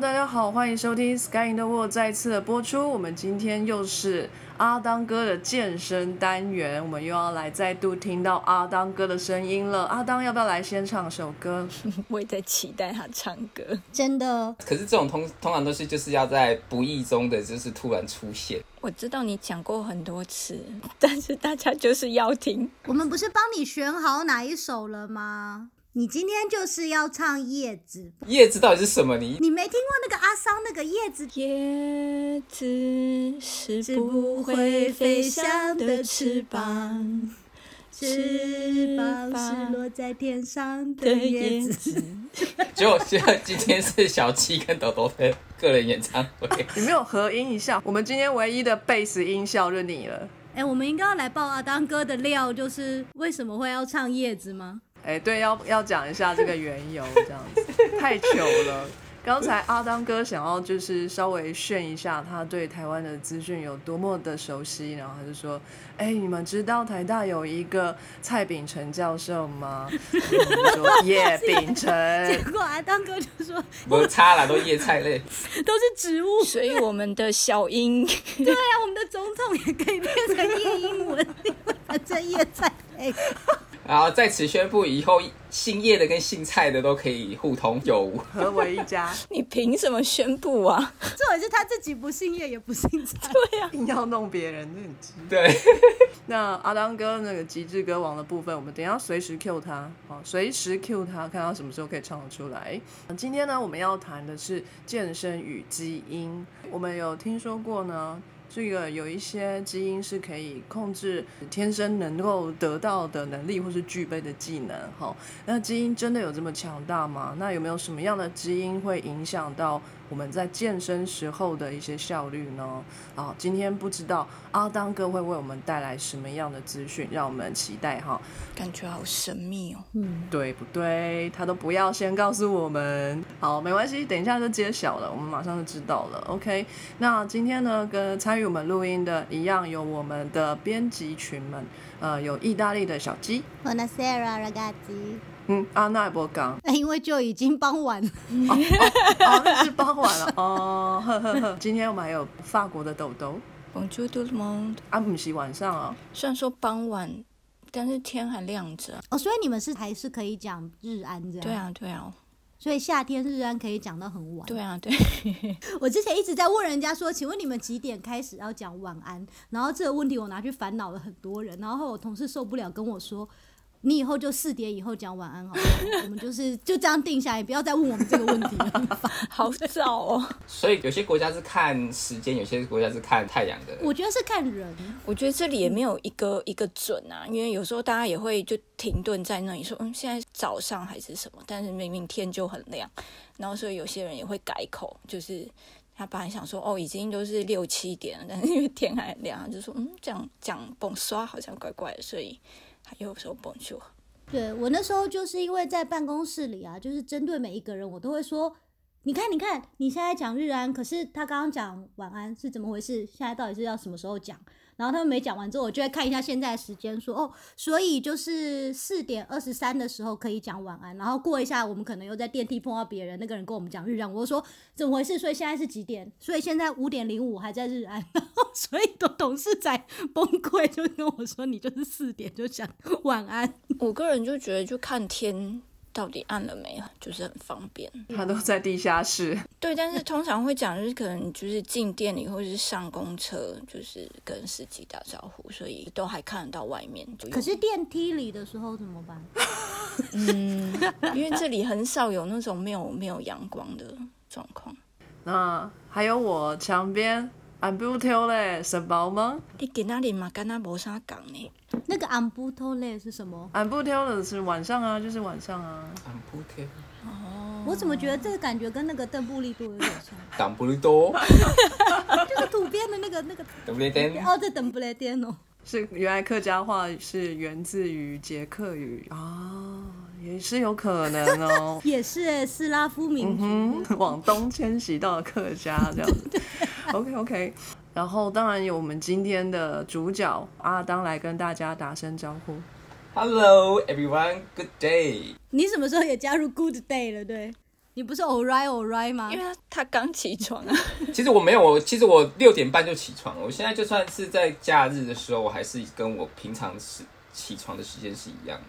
大家好，欢迎收听《Sky in the World》再次的播出。我们今天又是阿当哥的健身单元，我们又要来再度听到阿当哥的声音了。阿当要不要来先唱首歌？我也在期待他唱歌。真的，可是这种通通常都是就是要在不意中的就是突然出现。我知道你讲过很多次，但是大家就是要听。我们不是帮你选好哪一首了吗？你今天就是要唱叶子，叶子到底是什么？你你没听过那个阿桑那个叶子？叶子是不会飞翔的翅膀，翅膀是落在天上的叶子。结果现在今天是小七跟豆豆的个人演唱会，你没有合音一下？我们今天唯一的贝斯音效就你了。哎、我们应该要来爆阿当哥的料，就是为什么会要唱叶子吗？哎，对，要要讲一下这个缘由，这样子太糗了。刚才阿当哥想要就是稍微炫一下他对台湾的资讯有多么的熟悉，然后他就说：“哎，你们知道台大有一个蔡秉成教授吗？”然 后我说：“叶秉成。结果阿当哥就说我差了都叶菜类。都是植物。所以我们的小英 对啊，我们的总统也可以变成叶英文，因为反正叶菜类。然后在此宣布，以后姓叶的跟姓蔡的都可以互通有无。合为一家，你凭什么宣布啊？重点是他自己不姓叶也不姓蔡。对呀、硬要弄别人，这很鸡。对，那阿当哥那个极致歌王的部分，我们等一下随时 Q 他，好，随时 Q 他，看他什么时候可以唱得出来。今天呢，我们要谈的是健身与基因。我们有听说过呢，这个有一些基因是可以控制天生能够得到的能力或是具备的技能。哈，那基因真的有这么强大吗？那有没有什么样的基因会影响到我们在健身时候的一些效率呢？啊，今天不知道阿当哥会为我们带来什么样的资讯，让我们期待哈。感觉好神秘哦。嗯，对不对？他都不要先告诉我们。好，没关系，等一下就揭晓了，我们马上就知道了。OK，那今天呢，跟参与我们录音的一样，有我们的编辑群们，呃，有意大利的小鸡，Buonasera ragazzi。嗯，阿奈博港，因为就已经傍晚了，哦，那是傍晚了，哦，呵呵呵。今天我们还有法国的豆豆，Bonjour tout le monde。啊，不是晚上啊，虽然说傍晚，但是天还亮着。哦，所以你们是还是可以讲日安这样？对，啊，对啊，所以夏天日安可以讲到很晚。对啊，对。我之前一直在问人家说，请问你们几点开始要讲晚安？然后这个问题我拿去烦恼了很多人，然后我同事受不了跟我说。你以后就四点以后讲晚安好不好？我们就是就这样定下来，不要再问我们这个问题了。好早哦。所以有些国家是看时间，有些国家是看太阳的。我觉得是看人，我觉得这里也没有一个一个准啊，因为有时候大家也会就停顿在那里说，嗯，现在早上还是什么，但是明明天就很亮，然后所以有些人也会改口，就是他本来想说哦，已经都是六七点了，但是因为天还很亮，他就说嗯，这样讲蹦刷好像怪怪的，所以他又说蹦去。对我那时候就是因为在办公室里啊，就是针对每一个人，我都会说，你看，你看，你现在讲日安，可是他刚刚讲晚安是怎么回事？现在到底是要什么时候讲？然后他们没讲完之后，我就会看一下现在的时间，说哦，所以就是四点二十三的时候可以讲晚安，然后过一下，我们可能又在电梯碰到别人，那个人跟我们讲日安，我就说怎么回事？所以现在是几点？所以现在五点零五还在日安，然 后所以董董事长崩溃，就跟我说你就是四点就讲晚安。我个人就觉得就看天到底按了没，就是很方便。他都在地下室。对，但是通常会讲，就是可能就是进店里或者是上公车，就是跟司机打招呼，所以都还看得到外面。可是电梯里的时候怎么办？嗯，因为这里很少有那种没有没有阳光的状况。那还有我墙边 I'm beautiful 嘞，神包吗你给那里嘛，跟他没啥讲呢。那个 t o l e 是什么？？I'm beautiful 的是晚上啊，就是晚上啊。挡不开，我怎么觉得这个感觉跟那个邓布利多有点像？邓布利多，就是土边的那个那个对不对？哦，这邓布雷颠哦。是原来客家话是源自于捷克语啊，也是有可能哦。也是欸斯拉夫民族。嗯，往东迁徙到客家这样子。OK OK，然后当然有我们今天的主角阿当来跟大家打声招呼。Hello everyone, good day。你什么时候也加入 Good Day 了？对，你不是 alright alright 吗因？为他他刚起床啊，其实我没有，我其实我六点半就起床了。我现在就算是在假日的时候，我还是跟我平常时起床的时间是一样的，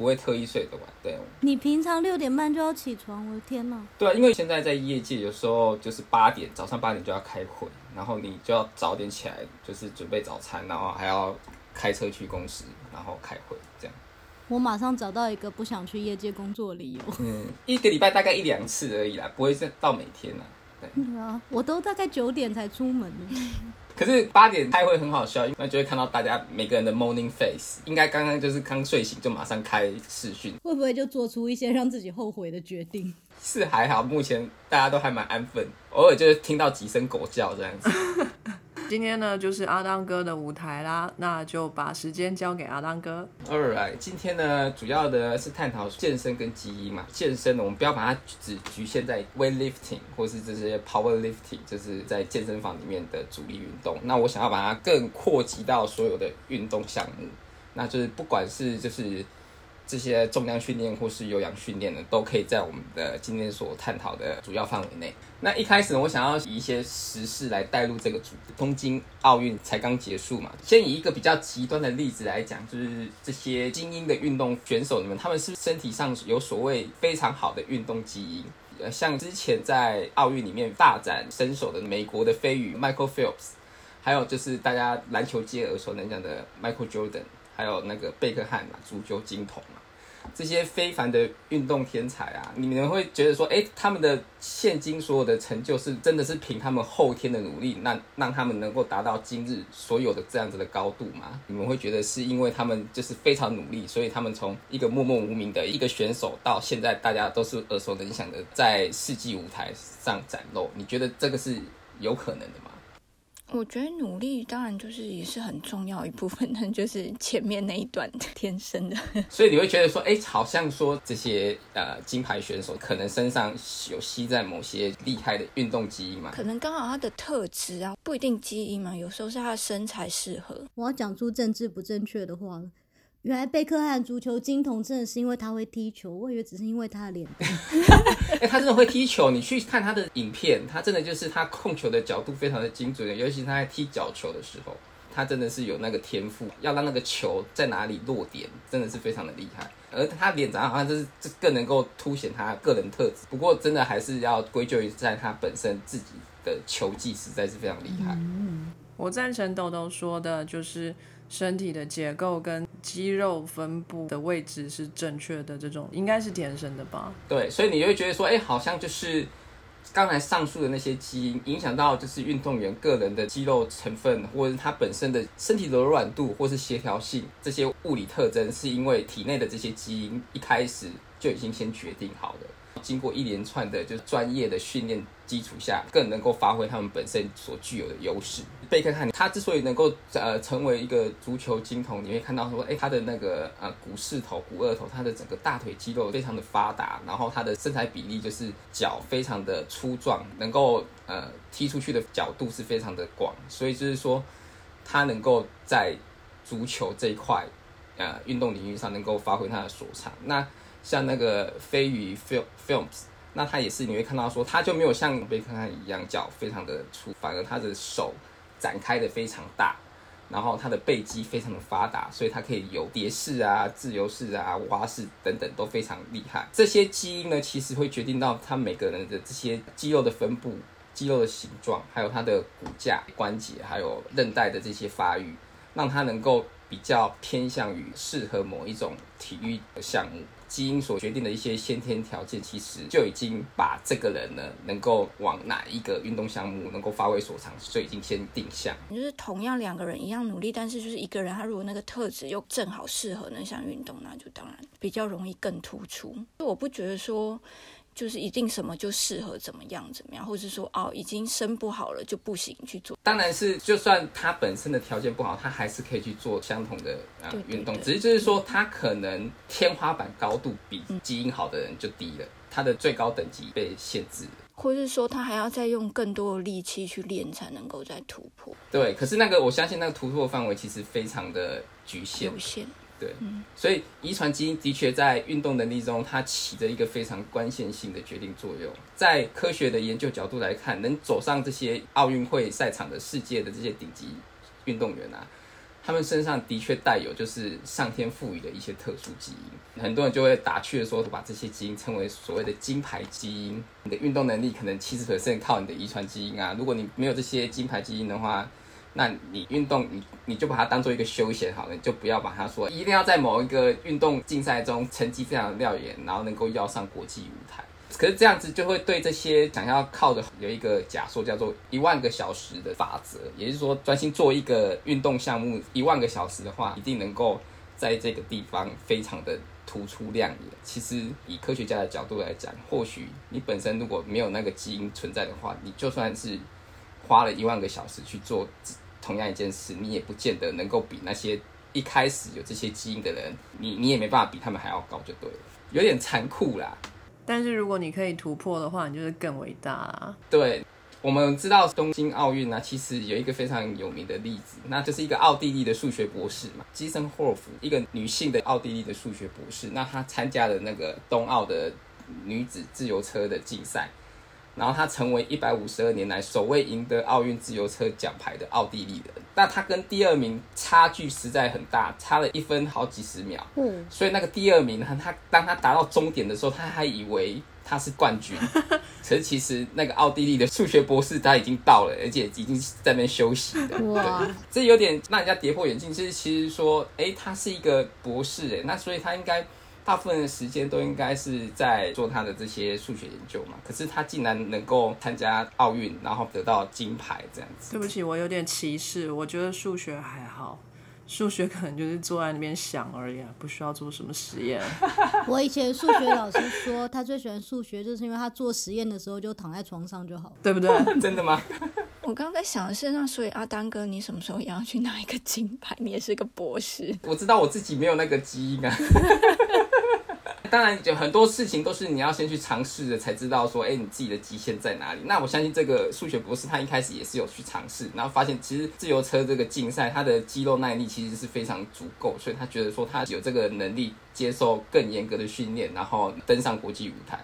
不会特意睡得晚。对，你平常六点半就要起床，我的天呐！对啊，因为现在在业界，有时候就是八点，早上八点就要开会，然后你就要早点起来，就是准备早餐，然后还要开车去公司，然后开会这样。我马上找到一个不想去业界工作的理由。嗯，一个礼拜大概一两次而已啦，不会是到每天啦。对啊，我都大概九点才出门呢。可是八点开会很好笑，因为就会看到大家每个人的 morning face，应该刚刚就是刚睡醒就马上开视讯，会不会就做出一些让自己后悔的决定？是还好，目前大家都还蛮安分，偶尔就是听到几声狗叫这样子。今天呢，就是阿当哥的舞台啦，那就把时间交给阿当哥。Alright，今天呢，主要的是探讨健身跟基因嘛。健身呢，我们不要把它只局限在 weightlifting 或是这些 powerlifting，就是在健身房里面的主力运动。那我想要把它更扩及到所有的运动项目，那就是不管是就是这些重量训练或是有氧训练呢，都可以在我们的今天所探讨的主要范围内。那一开始呢，我想要以一些时事来带入这个主题。东京奥运才刚结束嘛，先以一个比较极端的例子来讲，就是这些精英的运动选手，你们他们是身体上有所谓非常好的运动基因？呃，像之前在奥运里面大展身手的美国的飞鱼 Michael Phelps，还有就是大家篮球界耳熟能详的 Michael Jordan，还有那个贝克汉嘛，足球金童嘛。这些非凡的运动天才啊，你们会觉得说，哎，他们的现今所有的成就是真的是凭他们后天的努力，那让他们能够达到今日所有的这样子的高度吗？你们会觉得是因为他们就是非常努力，所以他们从一个默默无名的一个选手，到现在大家都是耳熟能详的在世纪舞台上展露？你觉得这个是有可能的吗？我觉得努力当然就是也是很重要一部分，但就是前面那一段 天生的。所以你会觉得说，哎，好像说这些呃金牌选手可能身上有吸在某些厉害的运动基因嘛？可能刚好他的特质啊，不一定基因嘛，有时候是他的身材适合。我要讲出政治不正确的话了。原来贝克汉足球金童真的是因为他会踢球，我以为只是因为他的脸蛋。哎、他真的会踢球，你去看他的影片，他真的就是他控球的角度非常的精准，尤其他在踢角球的时候，他真的是有那个天赋，要让那个球在哪里落点，真的是非常的厉害。而他脸长得好像就是这更能够凸显他个人特质，不过真的还是要归咎于在他本身自己的球技实在是非常厉害。我赞成豆豆说的，就是身体的结构跟肌肉分布的位置是正确的，这种应该是天生的吧？对，所以你就会觉得说，哎、好像就是刚才上述的那些基因影响到就是运动员个人的肌肉成分，或者是他本身的身体柔软度或是协调性这些物理特征，是因为体内的这些基因一开始就已经先决定好的。经过一连串的就是专业的训练基础下，更能够发挥他们本身所具有的优势。贝克汉他之所以能够呃成为一个足球金童，你会看到说，哎，他的那个呃股四头、股二头，他的整个大腿肌肉非常的发达，然后他的身材比例就是脚非常的粗壮，能够呃踢出去的角度是非常的广，所以就是说他能够在足球这一块呃运动领域上能够发挥他的所长。那像那个飞鱼 film Films，那他也是你会看到说，他就没有像贝克汉一样脚非常的粗，反而他的手展开的非常大，然后他的背肌非常的发达，所以他可以有蝶式啊、自由式啊、蛙式等等都非常厉害。这些基因呢，其实会决定到他每个人的这些肌肉的分布、肌肉的形状，还有他的骨架、关节，还有韧带的这些发育，让他能够比较偏向于适合某一种体育的项目。基因所决定的一些先天条件，其实就已经把这个人呢能够往哪一个运动项目能够发挥所长，就已经先定向。就是同样两个人一样努力，但是就是一个人他如果那个特质又正好适合那项运动，那就当然比较容易更突出。我不觉得说就是一定什么就适合怎么样怎么样，或者说哦已经生不好了就不行去做。当然是，就算他本身的条件不好，他还是可以去做相同的啊运动，只是就是说他可能天花板高度比基因好的人就低了，他的最高等级被限制了。或是说他还要再用更多的力气去练，才能够再突破对，可是那个我相信那个突破范围其实非常的局限有，限。对，所以遗传基因的确在运动能力中，它起着一个非常关键性的决定作用。在科学的研究角度来看，能走上这些奥运会赛场的世界的这些顶级运动员啊，他们身上的确带有就是上天赋予的一些特殊基因。很多人就会打趣的说，把这些基因称为所谓的金牌基因。你的运动能力可能七十 percent 靠你的遗传基因啊，如果你没有这些金牌基因的话。那你运动，你你就把它当做一个休闲好了，你就不要把它说一定要在某一个运动竞赛中成绩非常亮眼，然后能够要上国际舞台。可是这样子就会对这些想要靠的有一个假说，叫做一万个小时的法则，也就是说专心做一个运动项目一万个小时的话，一定能够在这个地方非常的突出亮眼。其实以科学家的角度来讲，或许你本身如果没有那个基因存在的话，你就算是。花了一万个小时去做同样一件事，你也不见得能够比那些一开始有这些基因的人，你你也没办法比他们还要高，就对了，有点残酷啦。但是如果你可以突破的话，你就是更伟大啦。对，我们知道东京奥运呢，其实有一个非常有名的例子，那就是一个奥地利的数学博士嘛，基森霍夫，一个女性的奥地利的数学博士，那她参加了那个冬奥的女子自由车的竞赛。然后他成为一百五十二年来首位赢得奥运自由车奖牌的奥地利人。那他跟第二名差距实在很大，差了一分好几十秒。嗯，所以那个第二名，呢他当他达到终点的时候，他还以为他是冠军。可是其实那个奥地利的数学博士他已经到了，而且已经在那边休息了。哇，这有点让人家跌破眼镜。就是其实说，哎，他是一个博士，哎，那所以他应该。大部分的时间都应该是在做他的这些数学研究嘛，可是他竟然能够参加奥运，然后得到金牌这样子。对不起，我有点歧视，我觉得数学还好，数学可能就是坐在那边想而已，不需要做什么实验。我以前数学老师说，他最喜欢数学，就是因为他做实验的时候就躺在床上就好，对不对？真的吗？我刚在想的是，那所以阿丹哥，你什么时候也要去拿一个金牌？你也是个博士。我知道我自己没有那个基因啊。当然，有很多事情都是你要先去尝试的，才知道说，哎，你自己的极限在哪里。那我相信这个数学博士他一开始也是有去尝试，然后发现其实自由车这个竞赛，他的肌肉耐力其实是非常足够，所以他觉得说他有这个能力接受更严格的训练，然后登上国际舞台。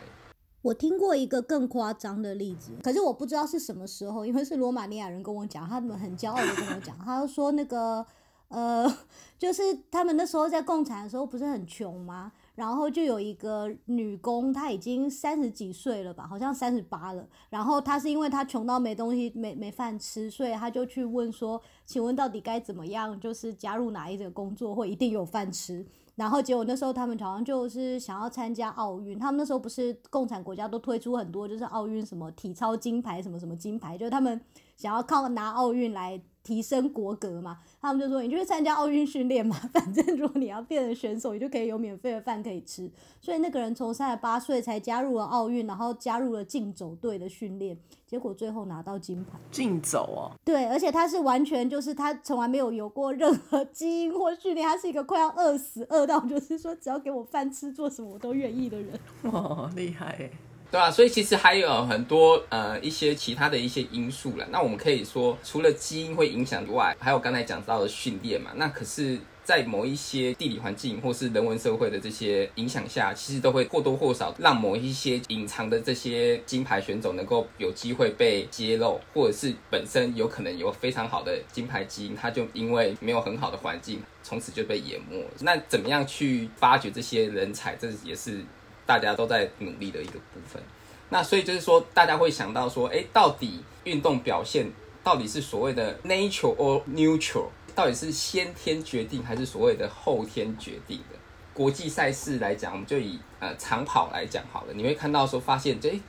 我听过一个更夸张的例子，可是我不知道是什么时候，因为是罗马尼亚人跟我讲，他们很骄傲的跟我讲，他说那个呃，就是他们那时候在共产的时候不是很穷吗？然后就有一个女工，她已经三十几岁了吧，好像三十八了。然后她是因为她穷到没东西、没没饭吃，所以她就去问说：“请问到底该怎么样，就是加入哪一个工作会一定有饭吃？”然后结果那时候他们好像就是想要参加奥运，他们那时候不是共产国家都推出很多就是奥运什么体操金牌什么什么金牌，就是他们想要靠拿奥运来。提升国格嘛，他们就说你就去参加奥运训练嘛，反正如果你要变成选手，你就可以有免费的饭可以吃。所以那个人从三十八岁才加入了奥运，然后加入了竞走队的训练，结果最后拿到金牌。竞走哦？对，而且他是完全就是他从来没有有过任何基因或训练，他是一个快要饿死饿到就是说只要给我饭吃，做什么我都愿意的人。哇，厉害！对啊，所以其实还有很多呃一些其他的一些因素了。那我们可以说，除了基因会影响以外，还有刚才讲到的训练嘛。那可是，在某一些地理环境或是人文社会的这些影响下，其实都会或多或少让某一些隐藏的这些金牌选手能够有机会被揭露，或者是本身有可能有非常好的金牌基因，他就因为没有很好的环境，从此就被淹没。那怎么样去发掘这些人才？这也是。大家都在努力的一个部分，那所以就是说，大家会想到说，哎，到底运动表现到底是所谓的 nature or neutral，到底是先天决定还是所谓的后天决定的？国际赛事来讲，我们就以呃长跑来讲好了，你会看到说，发现这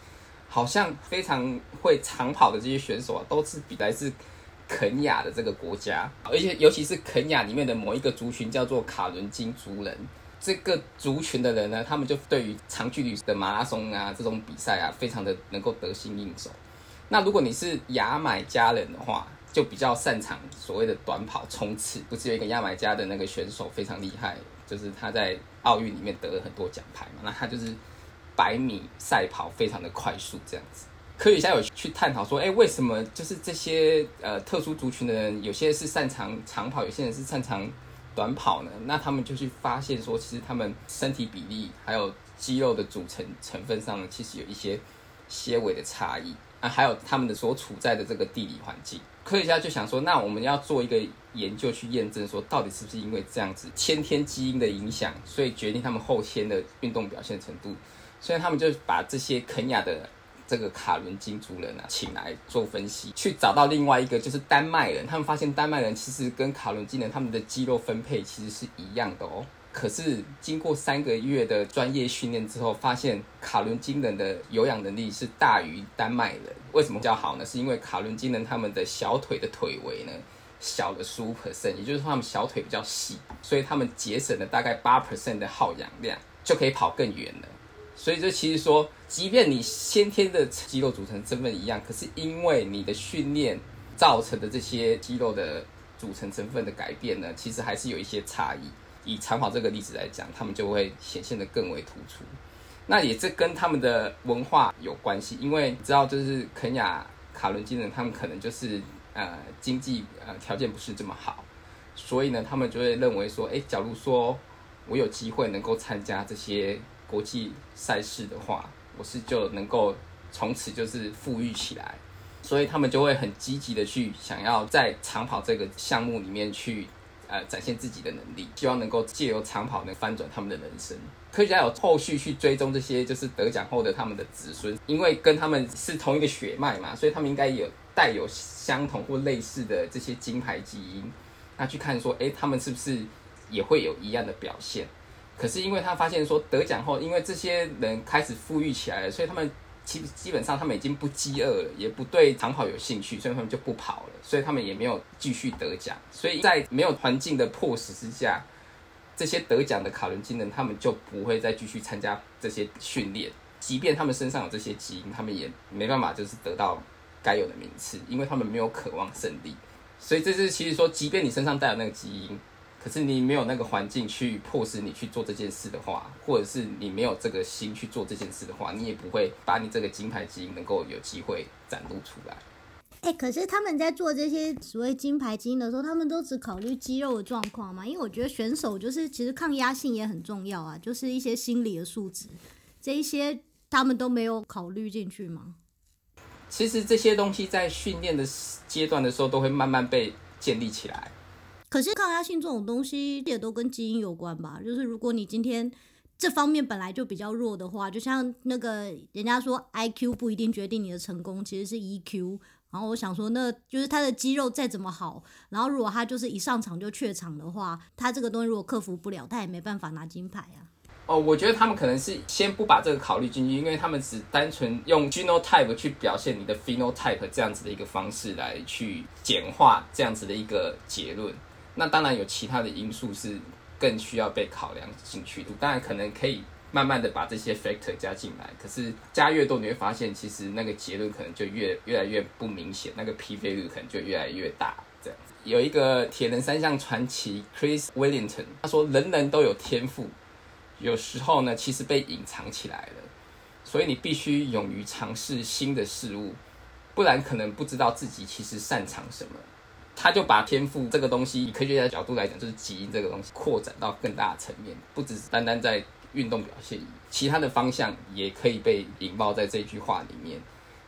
好像非常会长跑的这些选手啊，都是比来自肯亚的这个国家，而且尤其是肯亚里面的某一个族群叫做卡伦金族人。这个族群的人呢，他们就对于长距离的马拉松啊这种比赛啊，非常的能够得心应手。那如果你是牙买加人的话，就比较擅长所谓的短跑冲刺。不是有一个牙买加的那个选手非常厉害，就是他在奥运里面得了很多奖牌嘛。那他就是百米赛跑非常的快速这样子。科学家有去探讨说，哎，为什么就是这些呃特殊族群的人，有些是擅长长跑，有些人是擅长。短跑呢，那他们就去发现说，其实他们身体比例还有肌肉的组成成分上呢，其实有一些些微的差异啊，还有他们的所处在的这个地理环境。科学家就想说，那我们要做一个研究去验证，说到底是不是因为这样子先天基因的影响，所以决定他们后天的运动表现程度。所以他们就把这些肯亚的这个卡伦金族人啊，请来做分析，去找到另外一个就是丹麦人。他们发现丹麦人其实跟卡伦金人他们的肌肉分配其实是一样的哦。可是经过三个月的专业训练之后，发现卡伦金人的有氧能力是大于丹麦人。为什么比较好呢？是因为卡伦金人他们的小腿的腿围呢小了十五 percent，也就是说他们小腿比较细，所以他们节省了大概八 percent 的耗氧量，就可以跑更远了。所以这其实说，即便你先天的肌肉组成成分一样，可是因为你的训练造成的这些肌肉的组成成分的改变呢，其实还是有一些差异。以长跑这个例子来讲，他们就会显现的更为突出。那也这跟他们的文化有关系，因为你知道，就是肯亚卡伦金人，他们可能就是呃经济呃条件不是这么好，所以呢，他们就会认为说，哎，假如说我有机会能够参加这些国际赛事的话，我是就能够从此就是富裕起来，所以他们就会很积极的去想要在长跑这个项目里面去。呃，展现自己的能力，希望能够借由长跑能翻转他们的人生。科学家有后续去追踪这些就是得奖后的他们的子孙，因为跟他们是同一个血脉嘛，所以他们应该有带有相同或类似的这些金牌基因。那去看说，哎，他们是不是也会有一样的表现？可是因为他发现说得奖后，因为这些人开始富裕起来了，所以他们。基基本上他们已经不饥饿了，也不对长跑有兴趣，所以他们就不跑了，所以他们也没有继续得奖。所以在没有环境的迫使之下，这些得奖的卡伦金人他们就不会再继续参加这些训练，即便他们身上有这些基因，他们也没办法就是得到该有的名次，因为他们没有渴望胜利。所以这是其实说，即便你身上带有那个基因。可是你没有那个环境去迫使你去做这件事的话，或者是你没有这个心去做这件事的话，你也不会把你这个金牌基因能够有机会展露出来。哎，可是他们在做这些所谓金牌基因的时候，他们都只考虑肌肉的状况嘛？因为我觉得选手就是其实抗压性也很重要啊，就是一些心理的素质，这一些他们都没有考虑进去吗？其实这些东西在训练的阶段的时候，都会慢慢被建立起来。可是抗压性这种东西也都跟基因有关吧？就是如果你今天这方面本来就比较弱的话，就像那个人家说 I Q 不一定决定你的成功，其实是 E Q。然后我想说，那就是他的肌肉再怎么好，然后如果他就是一上场就怯场的话，他这个东西如果克服不了，他也没办法拿金牌啊。哦，我觉得他们可能是先不把这个考虑进去，因为他们只单纯用 genotype 去表现你的 phenotype 这样子的一个方式来去简化这样子的一个结论。那当然有其他的因素是更需要被考量进去的，当然可能可以慢慢的把这些 factor 加进来，可是加越多你会发现，其实那个结论可能就越越来越不明显，那个 p 费率可能就越来越大。这样子有一个铁人三项传奇 Chris Wellington，他说人人都有天赋，有时候呢其实被隐藏起来了，所以你必须勇于尝试新的事物，不然可能不知道自己其实擅长什么。他就把天赋这个东西，以科学家的角度来讲，就是基因这个东西扩展到更大的层面，不只是单单在运动表现，其他的方向也可以被引爆在这句话里面。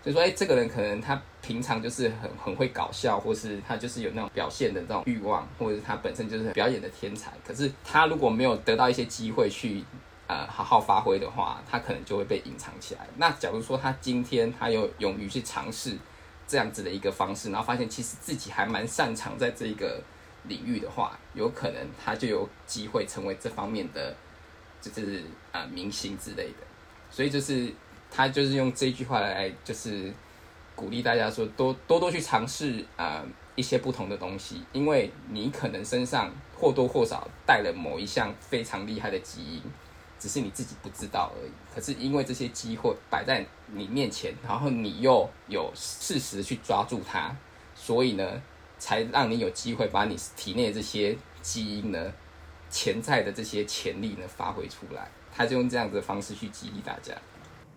就说，哎，这个人可能他平常就是很很会搞笑，或是他就是有那种表现的这种欲望，或者是他本身就是表演的天才。可是他如果没有得到一些机会去呃好好发挥的话，他可能就会被隐藏起来。那假如说他今天他有勇于去尝试。这样子的一个方式，然后发现其实自己还蛮擅长在这一个领域的话，有可能他就有机会成为这方面的，就是啊明星之类的。所以就是他就是用这句话来，就是鼓励大家说多多多去尝试啊一些不同的东西，因为你可能身上或多或少带了某一项非常厉害的基因。只是你自己不知道而已。可是因为这些机会摆在你面前，然后你又有适时去抓住它，所以呢，才让你有机会把你体内这些基因呢、潜在的这些潜力呢发挥出来。他就用这样子的方式去激励大家。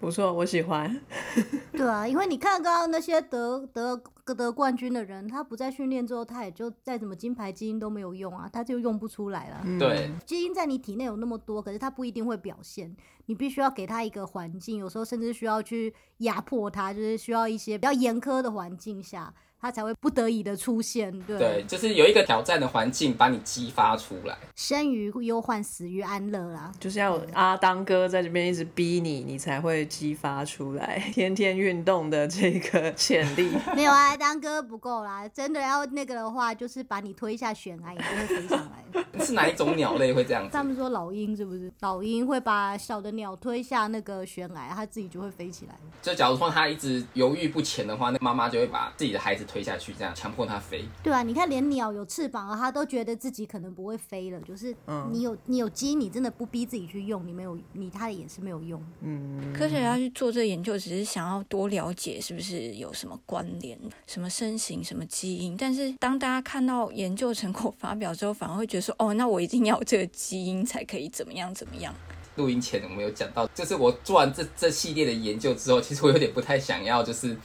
不错，我喜欢。对啊，因为你看刚刚那些得得得冠军的人，他不在训练之后，他也就再怎么金牌基因都没有用啊，他就用不出来了。对，基因在你体内有那么多，可是他不一定会表现。你必须要给他一个环境，有时候甚至需要去压迫他，就是需要一些比较严苛的环境下。他才会不得已的出现，对，对，就是有一个挑战的环境把你激发出来，生于忧患，死于安乐啦。就是要阿当哥在这边一直逼你，你才会激发出来 天天运动的这个潜力。没有阿当哥不够啦，真的要那个的话，就是把你推下悬崖，也就会飞上来。是哪一种鸟类会这样子？他们说老鹰是不是？老鹰会把小的鸟推下那个悬崖，它自己就会飞起来。就假如说它一直犹豫不前的话，那妈妈就会把自己的孩子。推下去，这样强迫它飞。对啊，你看，连鸟有翅膀了，它都觉得自己可能不会飞了。就是你有你有基因，你真的不逼自己去用，你没有你，它的也是没有用。嗯，科学家去做这研究，只是想要多了解是不是有什么关联，什么身形，什么基因。但是当大家看到研究成果发表之后，反而会觉得说，哦，那我一定要这个基因才可以怎么样怎么样。录音前我们有讲到，就是我做完这这系列的研究之后，其实我有点不太想要，就是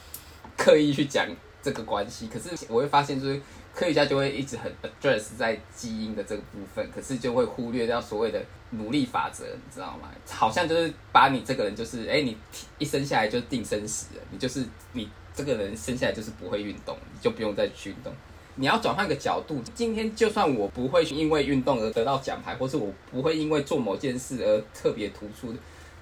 刻意去讲。这个关系，可是我会发现，就是科学家就会一直很 address 在基因的这个部分，可是就会忽略掉所谓的努力法则，你知道吗？好像就是把你这个人就是，哎，你一生下来就定生死了，你就是你这个人生下来就是不会运动，你就不用再去运动。你要转换个角度，今天就算我不会因为运动而得到奖牌，或是我不会因为做某件事而特别突出，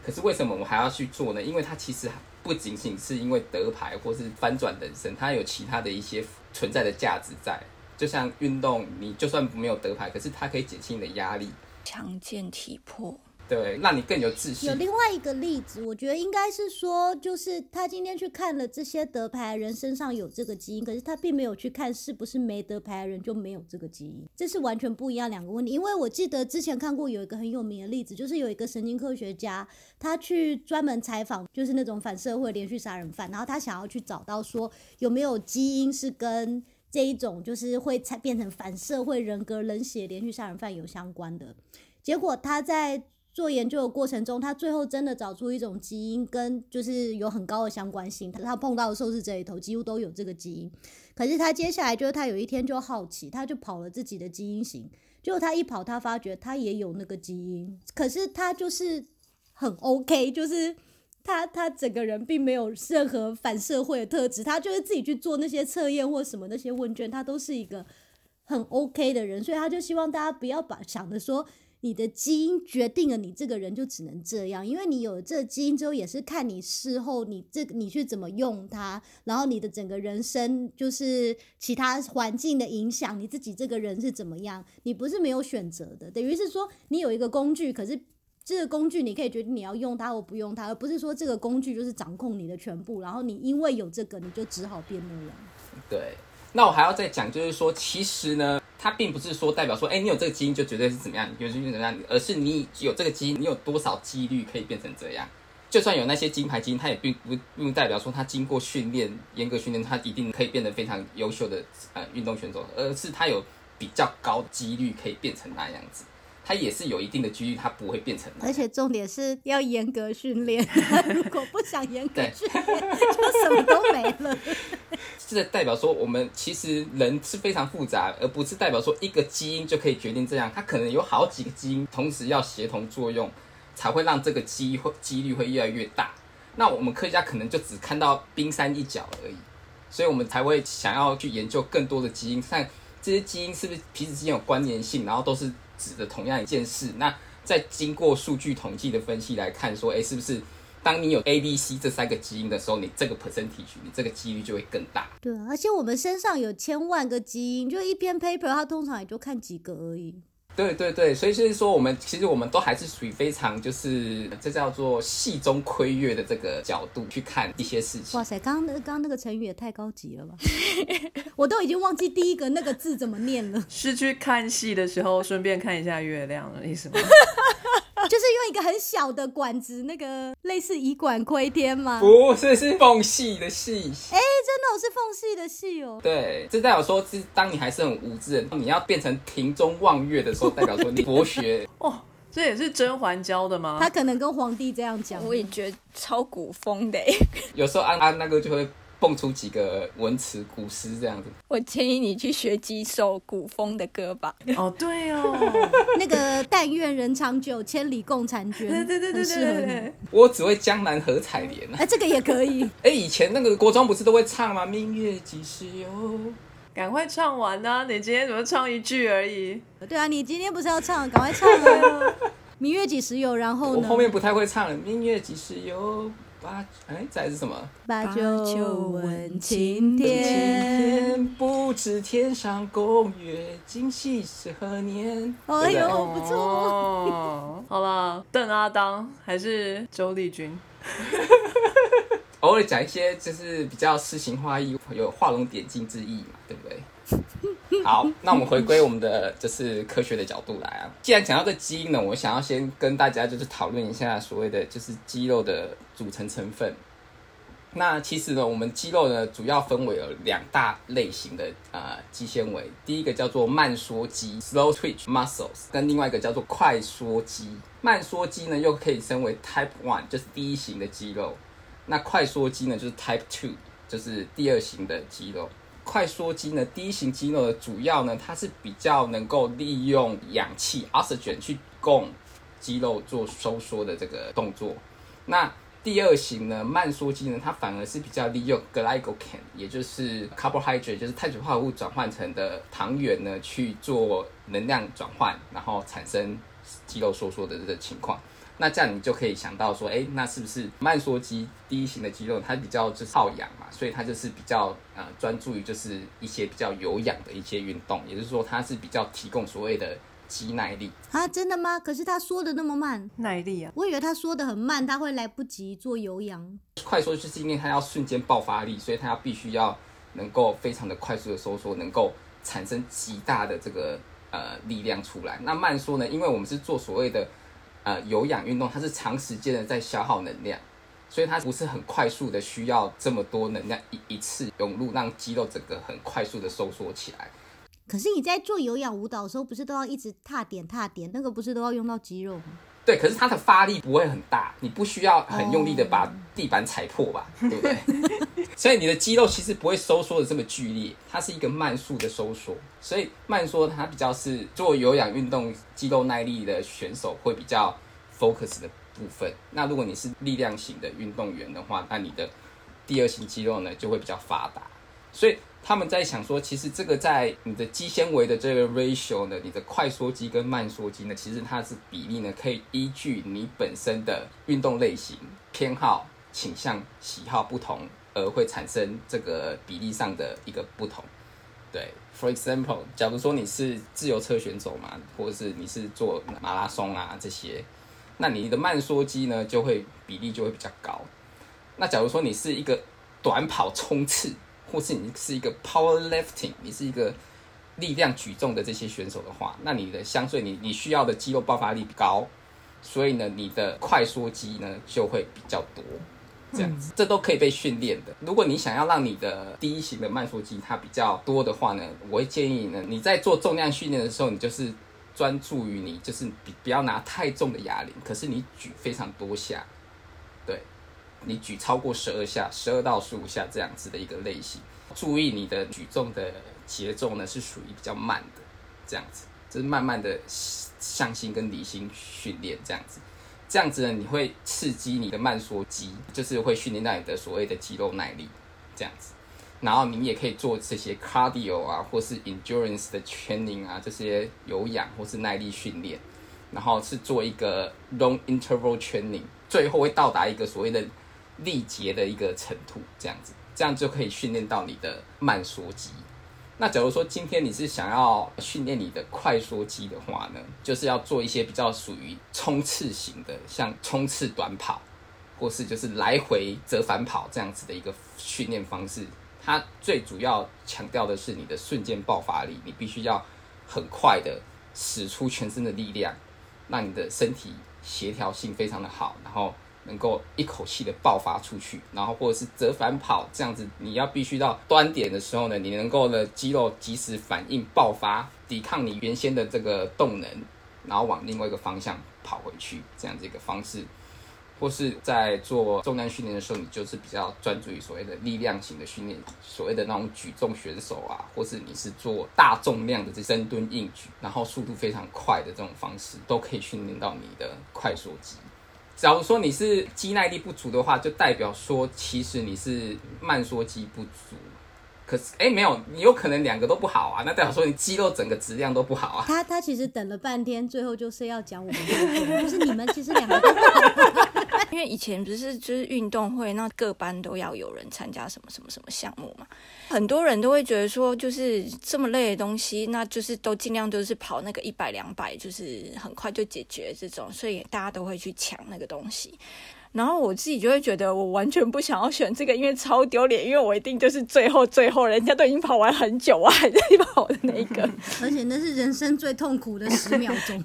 可是为什么我还要去做呢？因为它其实。不仅仅是因为得牌或是翻转人生，它有其他的一些存在的价值在。就像运动，你就算没有得牌，可是它可以减轻你的压力，强健体魄。对，让你更有自信。有另外一个例子，我觉得应该是说，就是他今天去看了这些得牌人身上有这个基因，可是他并没有去看是不是没得牌人就没有这个基因，这是完全不一样两个问题。因为我记得之前看过有一个很有名的例子，就是有一个神经科学家，他去专门采访就是那种反社会连续杀人犯，然后他想要去找到说有没有基因是跟这一种就是会才变成反社会人格冷血连续杀人犯有相关的，结果他在。做研究的过程中，他最后真的找出一种基因，跟就是有很高的相关性。他碰到的受试者里头几乎都有这个基因。可是他接下来就是他有一天就好奇，他就跑了自己的基因型。结果他一跑，他发觉他也有那个基因。可是他就是很 OK，就是他他整个人并没有任何反社会的特质。他就是自己去做那些测验或什么那些问卷，他都是一个很 OK 的人。所以他就希望大家不要把想着说。你的基因决定了你这个人就只能这样，因为你有了这基因之后，也是看你事后你这你去怎么用它，然后你的整个人生就是其他环境的影响，你自己这个人是怎么样，你不是没有选择的，等于是说你有一个工具，可是这个工具你可以决定你要用它或不用它，而不是说这个工具就是掌控你的全部，然后你因为有这个你就只好变那样。对，那我还要再讲，就是说其实呢。它并不是说代表说，哎，你有这个基因就绝对是怎么样，有就是怎么样，而是你有这个基因，你有多少几率可以变成这样。就算有那些金牌基因，它也并不并不代表说他经过训练、严格训练，他一定可以变得非常优秀的呃运动选手，而是他有比较高几率可以变成那样子。他也是有一定的几率，它不会变成。而且重点是要严格训练，如果不想严格训练，就什么都没了。这代表说，我们其实人是非常复杂，而不是代表说一个基因就可以决定这样。它可能有好几个基因同时要协同作用，才会让这个机会几率会越来越大。那我们科学家可能就只看到冰山一角而已，所以我们才会想要去研究更多的基因，看这些基因是不是彼此之间有关联性，然后都是。指的同样一件事，那在经过数据统计的分析来看，说，哎，是不是当你有 A、B、C 这三个基因的时候，你这个 person 体群你这个几率就会更大。对，而且我们身上有千万个基因，就一篇 paper，它通常也就看几个而已。对对对，所以就是说，我们其实我们都还是属于非常就是这叫做戏中窥月的这个角度去看一些事情。哇塞，刚刚那刚刚那个成语也太高级了吧！我都已经忘记第一个那个字怎么念了。是去看戏的时候顺便看一下月亮的意思吗？就是用一个很小的管子，那个类似以管窥天吗？不是，是缝隙的隙。哎，真的是缝隙的隙哦。对，这代表说，是当你还是很无知，你要变成庭中望月的时候，代表说你博学。哦，这也是甄嬛教的吗？他可能跟皇帝这样讲。我也觉得超古风的欸。有时候安安那个就会蹦出几个文词古诗这样子。我建议你去学几首古风的歌吧。哦，对哦，那个“但愿人长久，千里共婵娟”，对对对对。对对，我只会江南何采莲啊！哎，这个也可以。哎，以前那个国中不是都会唱吗？明月几时有？赶快唱完呐、你今天怎么唱一句而已？对啊，你今天不是要唱，赶快唱啊！明月几时有？然后呢？我后面不太会唱了。明月几时有？八哎，再来是什么？八九问青天。不知天上宫月，今夕是何年？哎呦不错哦，好了，邓阿当还是周丽君？偶尔讲一些就是比较诗情画意、有画龙点睛之意嘛，对不对？好，那我们回归我们的就是科学的角度来啊。既然讲到这基因呢，我想要先跟大家就是讨论一下所谓的就是肌肉的组成成分。那其实呢，我们肌肉呢主要分为有两大类型的呃肌纤维，第一个叫做慢缩肌 （slow twitch muscles），跟另外一个叫做快缩肌。慢缩肌呢又可以称为 Type One，就是第一型的肌肉。那快缩肌呢，就是 Type Two，就是第二型的肌肉。快缩肌呢，第一型肌肉的主要呢，它是比较能够利用氧气 oxygen 去供肌肉做收缩的这个动作。那第二型呢，慢缩肌呢，它反而是比较利用 glycogen，也就是 carbohydrate，就是碳水化合物转换成的糖原呢，去做能量转换，然后产生肌肉收缩的这个情况。那这样你就可以想到说，哎，那是不是慢缩肌第一型的肌肉，它比较就是耗氧嘛，所以它就是比较呃专注于就是一些比较有氧的一些运动，也就是说它是比较提供所谓的肌耐力。啊，真的吗？可是他说的那么慢，耐力啊，我以为他说的很慢，他会来不及做有氧。快说就是因为他要瞬间爆发力，所以他要必须要能够非常的快速的收缩，能够产生极大的这个呃力量出来。那慢说呢，因为我们是做所谓的呃有氧运动，它是长时间的在消耗能量，所以它不是很快速的需要这么多能量一一次涌入，让肌肉整个很快速的收缩起来。可是你在做有氧舞蹈的时候，不是都要一直踏点踏点？那个不是都要用到肌肉吗？对，可是它的发力不会很大，你不需要很用力的把地板踩破吧，对不对？所以你的肌肉其实不会收缩的这么剧烈，它是一个慢速的收缩。所以慢缩它比较是做有氧运动肌肉耐力的选手会比较 focus 的部分。那如果你是力量型的运动员的话，那你的第二型肌肉呢就会比较发达。所以他们在想说，其实这个在你的肌纤维的这个 ratio 呢，你的快缩肌跟慢缩肌呢，其实它是比例呢，可以依据你本身的运动类型、偏好、倾向、喜好不同，而会产生这个比例上的一个不同。对，for example，假如说你是自由车选手嘛，或者是你是做马拉松啊这些，那你的慢缩肌呢，就会比例就会比较高。那假如说你是一个短跑冲刺，或是你是一个 powerlifting，你是一个力量举重的这些选手的话，那你的相对你你需要的肌肉爆发力高，所以呢，你的快缩肌呢就会比较多。这样子，这都可以被训练的。如果你想要让你的第一型的慢缩肌它比较多的话呢，我会建议呢，你在做重量训练的时候，你就是专注于你就是不不要拿太重的哑铃，可是你举非常多下，对，你举超过十二下，十二到十五下这样子的一个类型。注意你的举重的节奏呢是属于比较慢的，这样子，就是慢慢的向心跟离心训练这样子。这样子呢，你会刺激你的慢缩肌，就是会训练到你的所谓的肌肉耐力，这样子。然后你也可以做这些 cardio 啊，或是 endurance 的 training 啊，这些有氧或是耐力训练。然后是做一个 long interval training，最后会到达一个所谓的力竭的一个程度，这样子，这样就可以训练到你的慢缩肌。那假如说今天你是想要训练你的快缩肌的话呢，就是要做一些比较属于冲刺型的，像冲刺短跑，或是就是来回折返跑这样子的一个训练方式。它最主要强调的是你的瞬间爆发力，你必须要很快的使出全身的力量，让你的身体协调性非常的好，然后能够一口气的爆发出去，然后或者是折返跑这样子，你要必须到端点的时候呢，你能够的肌肉及时反应爆发，抵抗你原先的这个动能，然后往另外一个方向跑回去，这样子一个方式。或是在做重量训练的时候，你就是比较专注于所谓的力量型的训练，所谓的那种举重选手啊，或是你是做大重量的这深蹲硬举，然后速度非常快的这种方式，都可以训练到你的快速肌。假如说你是肌耐力不足的话，就代表说其实你是慢缩肌不足。可是，哎，没有，你有可能两个都不好啊，那代表说你肌肉整个质量都不好啊。他他其实等了半天，最后就是要讲我们这边，就是你们其实两个都不好。因为以前不是就是运动会，那各班都要有人参加什么什么什么项目嘛，很多人都会觉得说，就是这么累的东西，那就是都尽量都是跑那个一百两百，就是很快就解决这种，所以大家都会去抢那个东西。然后我自己就会觉得，我完全不想要选这个，因为超丢脸，因为我一定就是最后最后，人家都已经跑完很久我，还在跑的那一个。而且那是人生最痛苦的十秒钟，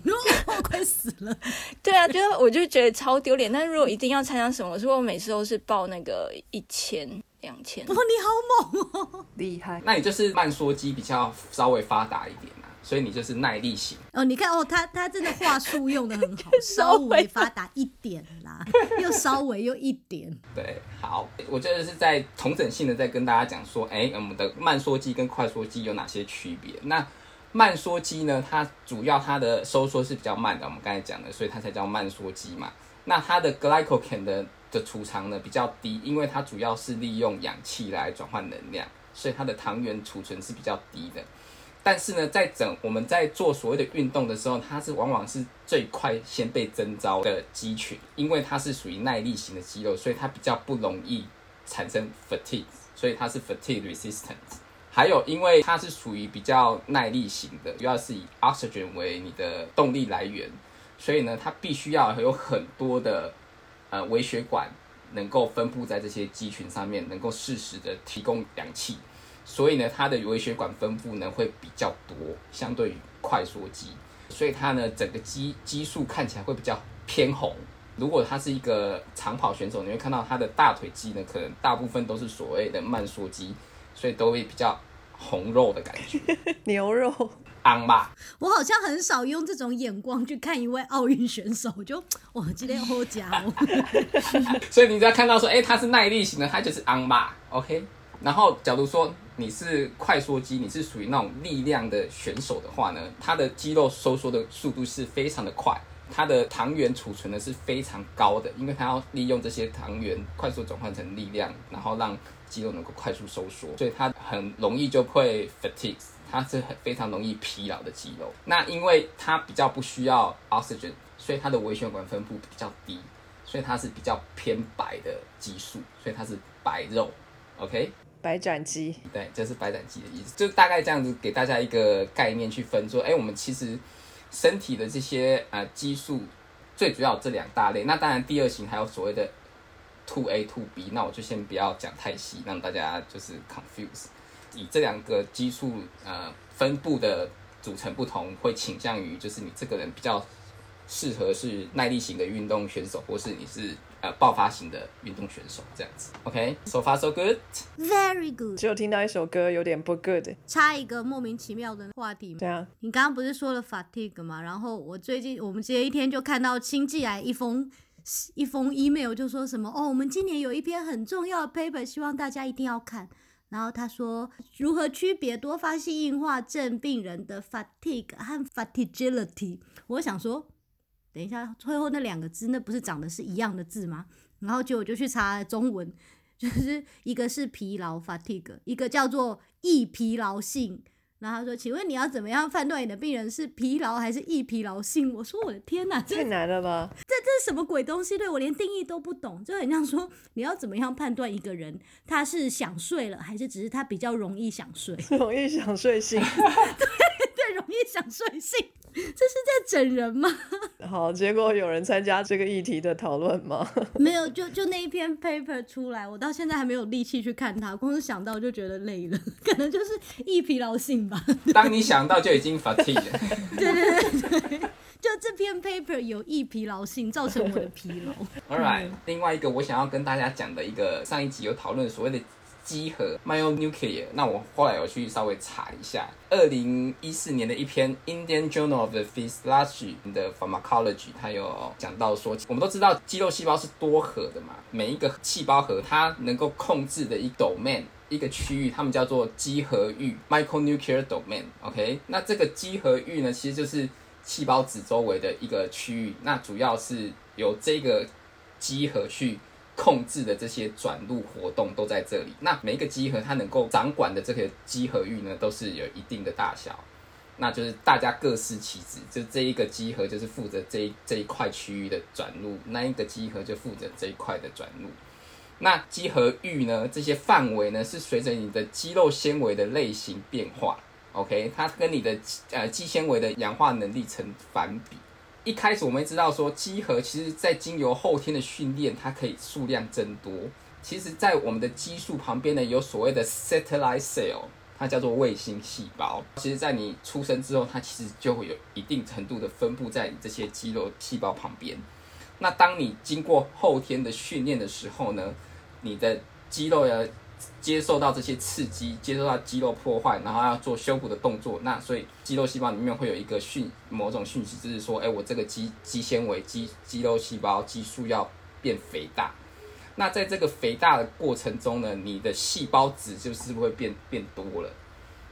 我快死了。对啊，就是我就觉得超丢脸。但是如果一定要参加什么，所以我每次都是报那个一千、两千。哇，你好猛哦！厉害。那你就是慢缩肌比较稍微发达一点啊，所以你就是耐力型。哦，你看哦，他他真的话术用的很好，稍微发达一点啦，又稍微又一点。对，好，我觉得是在同整性的在跟大家讲说，哎，我们的慢缩肌跟快缩肌有哪些区别？那慢缩肌呢，它主要它的收缩是比较慢的，我们刚才讲的，所以它才叫慢缩肌嘛。那它的 glycogen 的的储藏呢比较低，因为它主要是利用氧气来转换能量，所以它的糖原储存是比较低的。但是呢，在整我们在做所谓的运动的时候，它是往往是最快先被征召的肌群，因为它是属于耐力型的肌肉，所以它比较不容易产生 fatigue，所以它是 fatigue resistance。还有，因为它是属于比较耐力型的，主要是以 oxygen 为你的动力来源，所以呢，它必须要有很多的呃微血管能够分布在这些肌群上面，能够适时的提供氧气。所以呢，它的微血管分布呢会比较多，相对于快缩肌，所以它呢整个肌肌束看起来会比较偏红。如果他是一个长跑选手，你会看到他的大腿肌呢，可能大部分都是所谓的慢缩肌，所以都会比较红肉的感觉，牛肉。昂吧。我好像很少用这种眼光去看一位奥运选手，就哇，今天好假哦。所以你只要看到说，哎、他是耐力型的，他就是昂吧，OK。然后，假如说你是快缩肌，你是属于那种力量的选手的话呢，它的肌肉收缩的速度是非常的快，它的糖原储存的是非常高的，因为它要利用这些糖原快速转换成力量，然后让肌肉能够快速收缩，所以它很容易就会 fatigue，它是很非常容易疲劳的肌肉。那因为它比较不需要 oxygen，所以它的微血管分布比较低，所以它是比较偏白的激素，所以它是白肉，OK。白斩鸡，对，这是白斩鸡的意思，就大概这样子给大家一个概念去分说，哎，我们其实身体的这些呃激素最主要这两大类，那当然第二型还有所谓的 two A two B，那我就先不要讲太细，让大家就是 confuse。以这两个激素呃分布的组成不同，会倾向于就是你这个人比较适合是耐力型的运动选手，或是你是呃爆发型的运动选手这样子。OK，so far so good。Very good。只有听到一首歌有点不 good，插一个莫名其妙的话题对啊你刚刚不是说了 fatigue 吗？然后我最近我们这一天就看到亲寄来一封一封 email，就说什么哦，我们今年有一篇很重要的 paper，希望大家一定要看。然后他说如何区别多发性硬化症病人的 fatigue 和 fatigility。我想说，等一下最后那两个字，那不是长得是一样的字吗？然后结果就去查中文，就是一个是疲劳 fatigue，一个叫做易疲劳性。然后他说：“请问你要怎么样判断你的病人是疲劳还是易疲劳性？”我说：“我的天哪，这太难了吧？这这是什么鬼东西？对我连定义都不懂，就很像说你要怎么样判断一个人他是想睡了，还是只是他比较容易想睡？容易想睡醒。想睡醒，这是在整人吗？好，结果有人参加这个议题的讨论吗？没有，就就那一篇 paper 出来，我到现在还没有力气去看它，光是想到就觉得累了，可能就是易疲劳性吧。当你想到就已经 fatigue 了。对对对对，就这篇 paper 有易疲劳性，造成我的疲劳。All right，另外一个我想要跟大家讲的一个，上一集有讨论所谓的肌核 （myonuclear）。那我后来有去稍微查一下，二零一四年的一篇《Indian Journal of the Physiology》的 Pharmacology，它有讲到说，我们都知道肌肉细胞是多核的嘛，每一个细胞核它能够控制的一 domain。一个区域，它们叫做基核域 （micronuclear domain）。OK，那这个基核域呢，其实就是细胞质周围的一个区域。那主要是由这个基核去控制的这些转录活动都在这里。那每一个基核它能够掌管的这个基核域呢，都是有一定的大小。那就是大家各司其职，就这一个基核就是负责这这一块区域的转录，那一个基核就负责这一块的转录。那肌核域呢？这些范围呢，是随着你的肌肉纤维的类型变化，OK？它跟你的呃肌纤维的氧化能力成反比。一开始我们知道说，肌核其实在经由后天的训练，它可以数量增多。其实，在我们的激素旁边呢，有所谓的 satellite cell，它叫做卫星细胞。其实，在你出生之后，它其实就会有一定程度的分布在你这些肌肉细胞旁边。那当你经过后天的训练的时候呢？你的肌肉要接受到这些刺激，接受到肌肉破坏，然后要做修补的动作。那所以肌肉细胞里面会有一个讯，某种讯息，就是说，哎，我这个肌肌纤维、肌肌肉细胞激素要变肥大。那在这个肥大的过程中呢，你的细胞质就是会变变多了。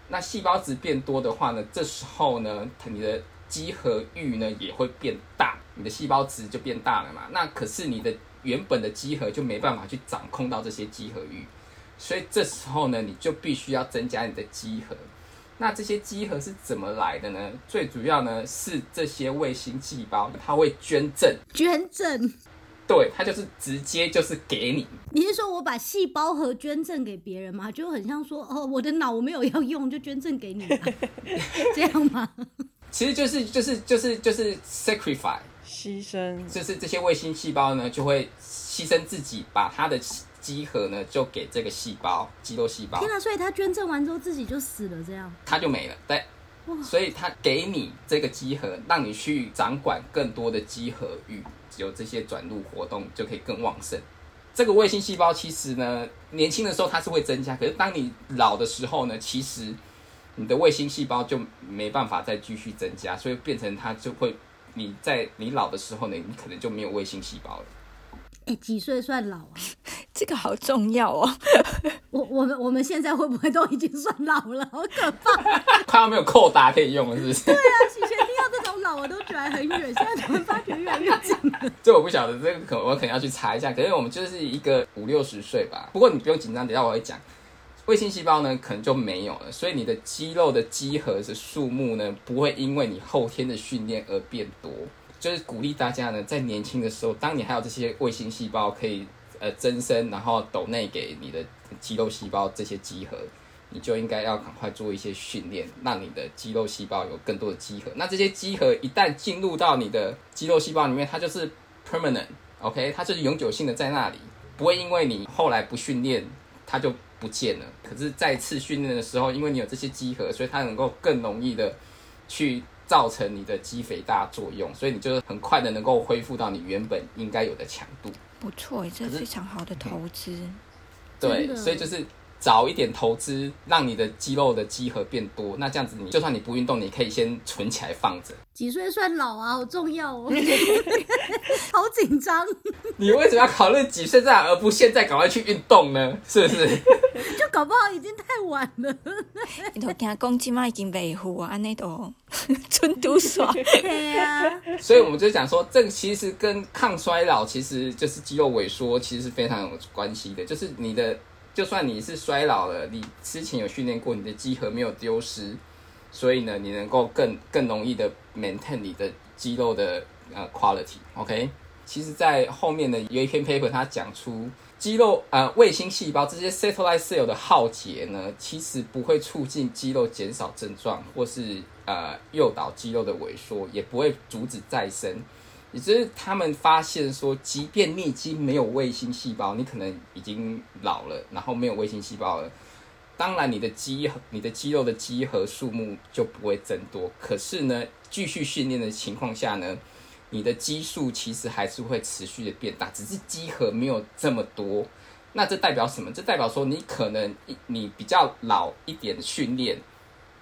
那细胞质变多的话呢，这时候呢，你的肌核域呢也会变大，你的细胞质就变大了嘛。那可是你的原本的集合就没办法去掌控到这些集合域，所以这时候呢，你就必须要增加你的集合。那这些集合是怎么来的呢？最主要呢是这些卫星细胞，它会捐赠。捐赠？对，它就是直接就是给你。你是说我把细胞核捐赠给别人吗？就很像说，哦，我的脑我没有要用，就捐赠给你，这样吗？其实就是就是就是就是 sacrifice。牺牲就是这些卫星细胞呢，就会牺牲自己，把它的肌核呢，就给这个细胞，肌肉细胞。天啊！所以他捐赠完之后自己就死了，这样他就没了。对，所以他给你这个肌核，让你去掌管更多的肌核域，有这些转入活动就可以更旺盛。这个卫星细胞其实呢，年轻的时候它是会增加，可是当你老的时候呢，其实你的卫星细胞就没办法再继续增加，所以变成它就会。你在你老的时候呢，你可能就没有卫星细胞了。哎，几岁算老啊？这个好重要哦。我我们我们现在会不会都已经算老了？好可怕！快要没有扣打可以用了，是不是？对啊，以前听到这种老，我都觉得很远，现在突然发觉越来越近了。这我不晓得，这个可我可能要去查一下。可是我们就是一个五六十岁吧。不过你不用紧张，等下我会讲。卫星细胞呢，可能就没有了，所以你的肌肉的肌核的数目呢，不会因为你后天的训练而变多。就是鼓励大家呢，在年轻的时候，当你还有这些卫星细胞可以呃增生，然后抖内给你的肌肉细胞这些肌核，你就应该要赶快做一些训练，让你的肌肉细胞有更多的肌核。那这些肌核一旦进入到你的肌肉细胞里面，它就是 permanent，OK，它就是永久性的在那里，不会因为你后来不训练，它就。不见了。可是再次训练的时候，因为你有这些肌核，所以它能够更容易的去造成你的肌肥大作用，所以你就很快的能够恢复到你原本应该有的强度。不错，这是非常好的投资。对，所以就是。早一点投资，让你的肌肉的肌核变多，那这样子你就算你不运动，你可以先存起来放着。几岁算老啊？好重要哦，好紧张。你为什么要考虑几岁在，而不现在赶快去运动呢？是不是？就搞不好已经太晚了。你都听公鸡嘛已经维护啊，安内都纯度爽。对呀。所以我们就讲说，这个其实跟抗衰老其实就是肌肉萎缩，其实是非常有关系的，就是你的。就算你是衰老了，你之前有训练过，你的肌核没有丢失，所以呢，你能够更更容易的 maintain 你的肌肉的呃 quality。OK，其实，在后面的有一篇 paper，它讲出肌肉呃卫星细胞这些 satellite cell 的耗竭呢，其实不会促进肌肉减少症状，或是呃诱导肌肉的萎缩，也不会阻止再生。也就是他们发现说，即便你已经没有卫星细胞，你可能已经老了，然后没有卫星细胞了，当然你的肌、你的肌肉的肌核数目就不会增多。可是呢，继续训练的情况下呢，你的基数其实还是会持续的变大，只是肌核没有这么多，那这代表什么？这代表说你可能你比较老一点训练，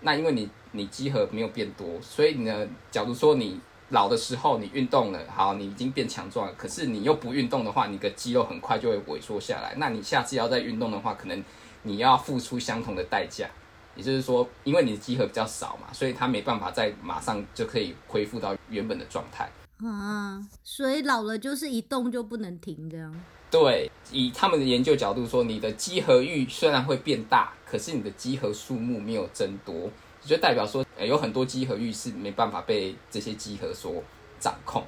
那因为你你肌核没有变多，所以呢，假如说你老的时候你运动了，好，你已经变强壮了，可是你又不运动的话，你的肌肉很快就会萎缩下来。那你下次要再运动的话，可能你要付出相同的代价。也就是说，因为你的肌核比较少嘛，所以它没办法在马上就可以恢复到原本的状态。啊，所以老了就是一动就不能停这样。对，以他们的研究角度说，你的集合域虽然会变大，可是你的集合数目没有增多，就代表说，呃，有很多集合域是没办法被这些集合所掌控。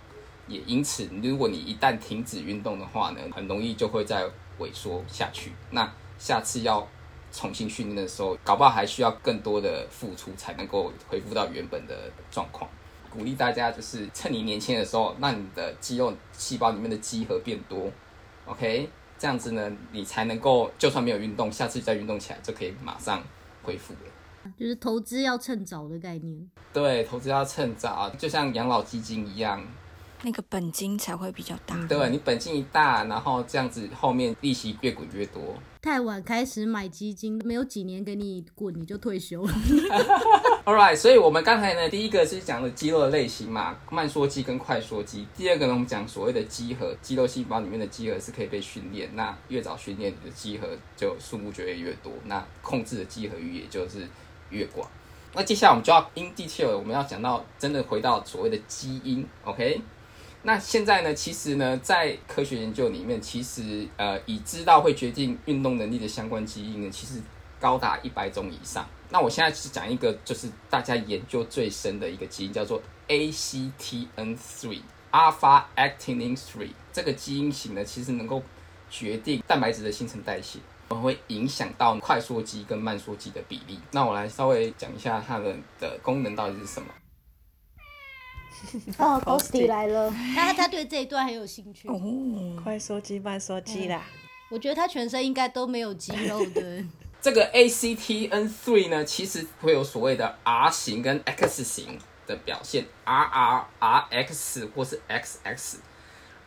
也因此，如果你一旦停止运动的话呢，很容易就会再萎缩下去。那下次要重新训练的时候，搞不好还需要更多的付出才能够恢复到原本的状况。鼓励大家就是趁你年轻的时候，让你的肌肉细胞里面的肌核变多，OK，这样子呢，你才能够就算没有运动，下次再运动起来就可以马上恢复了。就是投资要趁早的概念。对，投资要趁早，就像养老基金一样。那个本金才会比较大。对你本金一大，然后这样子后面利息越滚越多。太晚开始买基金，没有几年给你滚，你就退休了。All right，所以我们刚才呢，第一个是讲的肌肉的类型嘛，慢缩肌跟快缩肌。第二个呢，我们讲所谓的肌核，肌肉细胞里面的肌核是可以被训练。那越早训练，你的肌核就数目就会越多，那控制的肌核域也就是越广。那接下来我们就要 in detail，我们要讲到真的回到所谓的基因，OK？那现在呢？其实呢，在科学研究里面，其实呃，已知道会决定运动能力的相关基因呢，其实高达一百种以上。那我现在是讲一个，就是大家研究最深的一个基因，叫做 ACTN3（Alpha Actinin 3）。这个基因型呢，其实能够决定蛋白质的新陈代谢，会影响到快缩肌跟慢缩肌的比例。那我来稍微讲一下它们的功能到底是什么。哦 g o s t y 来了，他他对这一段很有兴趣。哦，快说肌、慢说肌啦。我觉得他全身应该都没有肌肉的。这个 ACTN3 呢，其实会有所谓的 R 型跟 X 型的表现，RR、RX 或是 XX。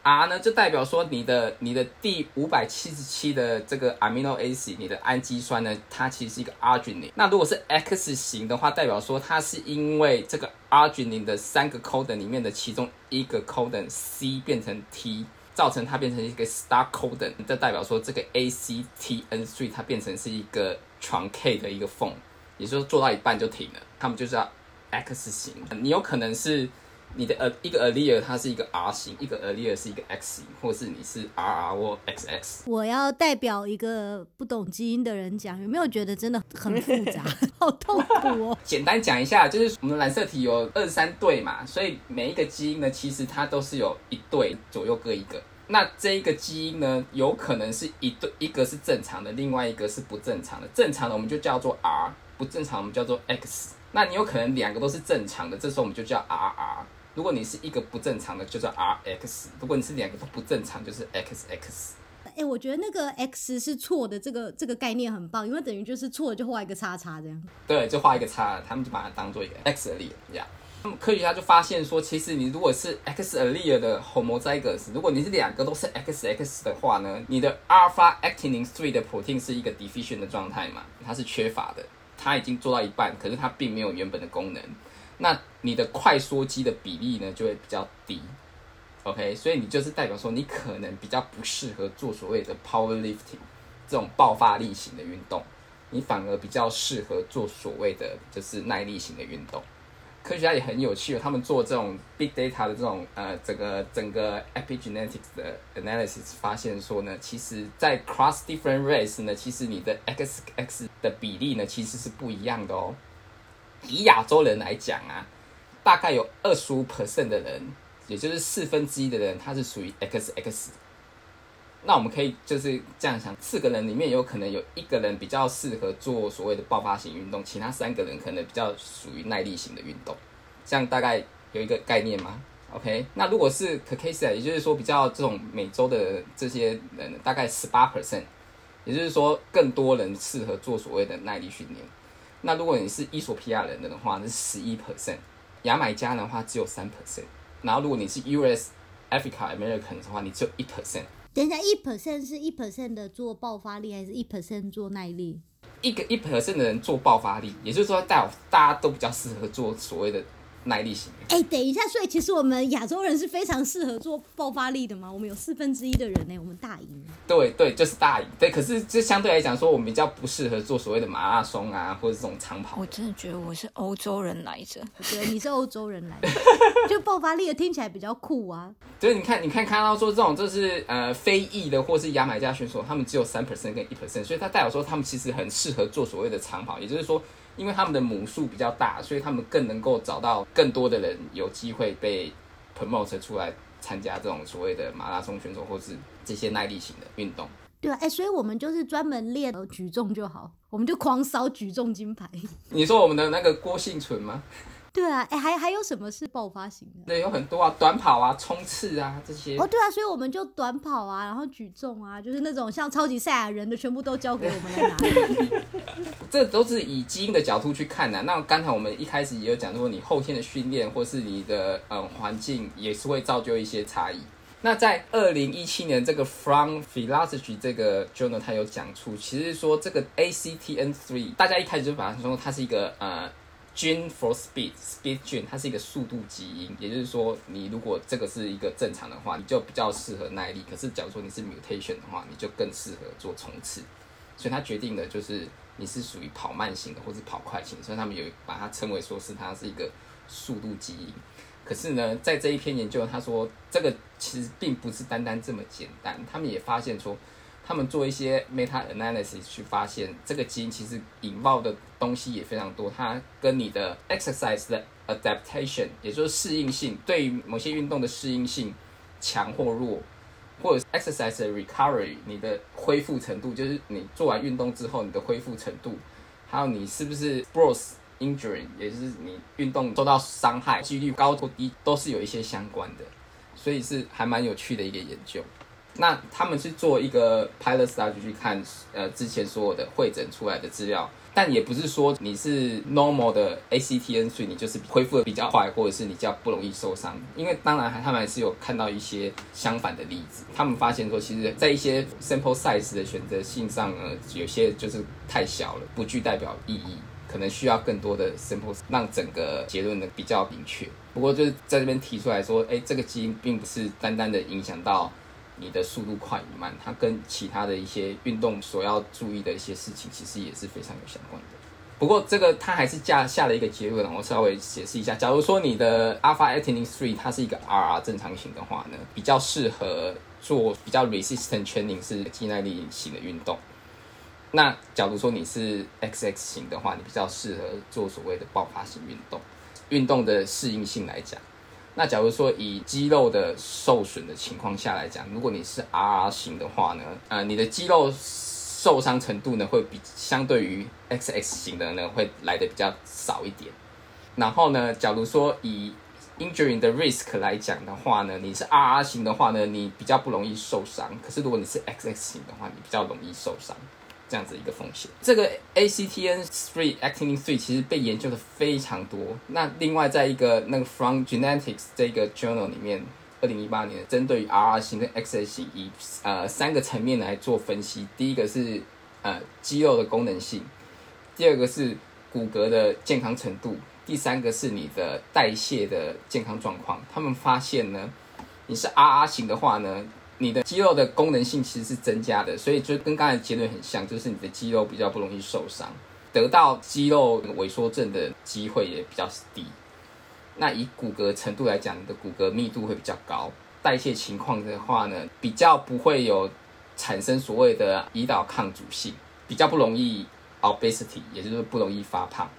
R 呢，就代表说你的你的第五百七十七的这个 amino acid，你的氨基酸呢，它其实是一个 arginine。那如果是 X 型的话，代表说它是因为这个 arginine 的三个 codon 里面的其中一个 codon C 变成 T，造成它变成一个 star codon，这代表说这个 ACTN3 它变成是一个 trunc 的一个缝，也就是做到一半就停了。他们就是要 X 型，你有可能是。你的呃一个 allele 它是一个 R 型，一个 allele 是一个 X 型，或是你是 RR 或 XX。我要代表一个不懂基因的人讲，有没有觉得真的很复杂，好痛苦哦？简单讲一下，就是我们染色体有二十三对嘛，所以每一个基因呢，其实它都是有一对左右各一个。那这一个基因呢，有可能是一对，一个是正常的，另外一个是不正常的。正常的我们就叫做 R，不正常我们叫做 X。那你有可能两个都是正常的，这时候我们就叫 RR。如果你是一个不正常的，就叫 RX；如果你是两个都不正常，就是 XX。哎，我觉得那个 X 是错的，这个这个概念很棒，因为等于就是错了就画一个叉叉这样。对，就画一个叉，他们就把它当做一个 X allele 这样。那么科学家就发现说，其实你如果是 X allele 的 homozygous，如果你是两个都是 XX 的话呢，你的 alpha actinin three 的 protein 是一个 deficient 的状态嘛，它是缺乏的，它已经做到一半，可是它并没有原本的功能。那你的快缩肌的比例呢，就会比较低，OK，所以你就是代表说，你可能比较不适合做所谓的 powerlifting 这种爆发力型的运动，你反而比较适合做所谓的就是耐力型的运动。科学家也很有趣，他们做这种 big data 的这种呃整个整个 epigenetics 的 analysis，发现说呢，其实在 cross different race 呢，其实你的 XX 的比例呢，其实是不一样的哦。以亚洲人来讲啊，大概有二十五 percent 的人，也就是四分之一的人，他是属于 XX。那我们可以就是这样想，四个人里面有可能有一个人比较适合做所谓的爆发型运动，其他三个人可能比较属于耐力型的运动。这样大概有一个概念吗？OK，那如果是 c a c a s i a 也就是说比较这种美洲的这些人，大概十八 percent，也就是说更多人适合做所谓的耐力训练。那如果你是伊索比亚人的话，那是十一 percent；牙买加的话只有三 percent。然后如果你是 US Africa American 的话，你只有一 percent。等一下，一 percent 是一 percent 的做爆发力，还是一 percent 做耐力？一个一 percent 的人做爆发力，也就是说，大大家都比较适合做所谓的耐力型。哎、等一下，所以其实我们亚洲人是非常适合做爆发力的嘛？我们有四分之一的人呢、我们大赢。对对，就是大赢。对，可是这相对来讲说，我们比较不适合做所谓的马拉松啊，或者这种长跑我。真的觉得我是欧洲人来着，对，你是欧洲人来的，就爆发力的听起来比较酷啊。就是你看，你看看到说这种就是呃非裔的或是牙买加选手，他们只有三 percent 跟一 percent，所以他代表说他们其实很适合做所谓的长跑，也就是说，因为他们的母数比较大，所以他们更能够找到更多的人有机会被 promote 出来参加这种所谓的马拉松选手或是这些耐力型的运动。对啊，哎、所以我们就是专门练呃举重就好，我们就狂烧举重金牌。你说我们的那个郭幸存吗？对啊，哎、还还有什么是爆发型的？对，有很多啊，短跑啊、冲刺啊这些。哦，对啊，所以我们就短跑啊，然后举重啊，就是那种像超级赛亚人的，全部都交给我们来拿。这都是以基因的角度去看的、那刚才我们一开始也有讲说，你后天的训练或是你的呃环境也是会造就一些差异。那在二零一七年这个 From Philosophy 这个 journal，它有讲出，其实说这个 ACTN three，大家一开始就把它说它是一个呃 gene for speed speed gene，它是一个速度基因，也就是说，你如果这个是一个正常的话，你就比较适合耐力；可是假如说你是 mutation 的话，你就更适合做冲刺。所以它决定的就是你是属于跑慢型的或是跑快型，所以他们有把它称为说是它是一个速度基因。可是呢，在这一篇研究，他说这个其实并不是单单这么简单，他们也发现说，他们做一些 meta analysis 去发现这个基因其实引爆的东西也非常多，它跟你的 exercise 的 adaptation，也就是适应性，对于某些运动的适应性强或弱，或者 exercise 的 recovery，你的恢复程度，就是你做完运动之后你的恢复程度，还有你是不是 sports injury，也就是你运动受到伤害几率高或低，都是有一些相关的，所以是还蛮有趣的一个研究。那他们是做一个 pilot study 去看，呃，之前所有的会诊出来的资料，但也不是说你是 normal 的 ACTN，所以你就是恢复的比较快，或者是你比较不容易受伤。因为当然他们还是有看到一些相反的例子，他们发现说，其实在一些 sample size 的选择性上呢，有些就是太小了，不具代表意义。可能需要更多的 sample 让整个结论呢比较明确。不过就是在这边提出来说，哎，这个基因并不是单单的影响到你的速度快与慢，它跟其他的一些运动所要注意的一些事情，其实也是非常有相关的。不过这个它还是下下了一个结论，我稍微解释一下。假如说你的 alpha a t i n i n Three 它是一个 RR 正常型的话呢，比较适合做比较 resistant training 是肌耐力型的运动。那假如说你是 XX 型的话，你比较适合做所谓的爆发型运动。运动的适应性来讲，那假如说以肌肉的受损的情况下来讲，如果你是 RR 型的话呢，呃，你的肌肉受伤程度呢会比相对于 XX 型的呢会来的比较少一点。然后呢，假如说以 injury 的 risk 来讲的话呢，你是 RR 型的话呢，你比较不容易受伤。可是如果你是 XX 型的话，你比较容易受伤。这样子一个风险。这个 ACTN three actinin three 其实被研究的非常多。那另外在一个那个 From Genetics 这个 journal 里面，二零一八年针对于 RR 型跟 XX 型以呃三个层面来做分析。第一个是呃肌肉的功能性，第二个是骨骼的健康程度，第三个是你的代谢的健康状况。他们发现呢，你是 RR 型的话呢。你的肌肉的功能性其实是增加的，所以就跟刚才结论很像，就是你的肌肉比较不容易受伤，得到肌肉萎缩症的机会也比较低。那以骨骼程度来讲，你的骨骼密度会比较高，代谢情况的话呢，比较不会有产生所谓的胰岛抗阻性，比较不容易 obesity，也就是不容易发胖。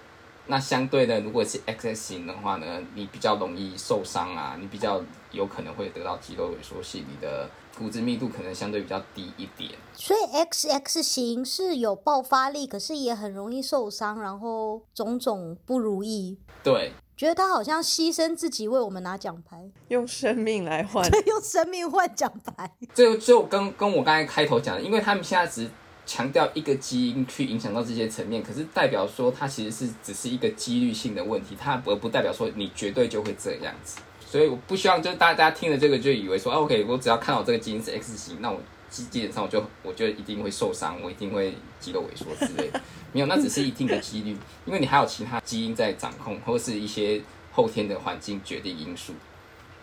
那相对的，如果是 XX 型的话呢，你比较容易受伤啊，你比较有可能会得到肌肉萎缩性，你的骨质密度可能相对比较低一点。所以 XX 型是有爆发力，可是也很容易受伤，然后种种不如意。对，觉得他好像牺牲自己为我们拿奖牌，用生命来换。用生命换奖牌。这就跟跟我刚才开头讲的，因为他们现在只强调一个基因去影响到这些层面，可是代表说它其实是只是一个几率性的问题，它而不代表说你绝对就会这样子。所以我不希望就是大家听了这个就以为说、啊、，OK，我只要看到这个基因是 X 型，那我基基本上我就我就一定会受伤，我一定会肌肉萎缩之类的。没有，那只是一定的几率，因为你还有其他基因在掌控，或是一些后天的环境决定因素。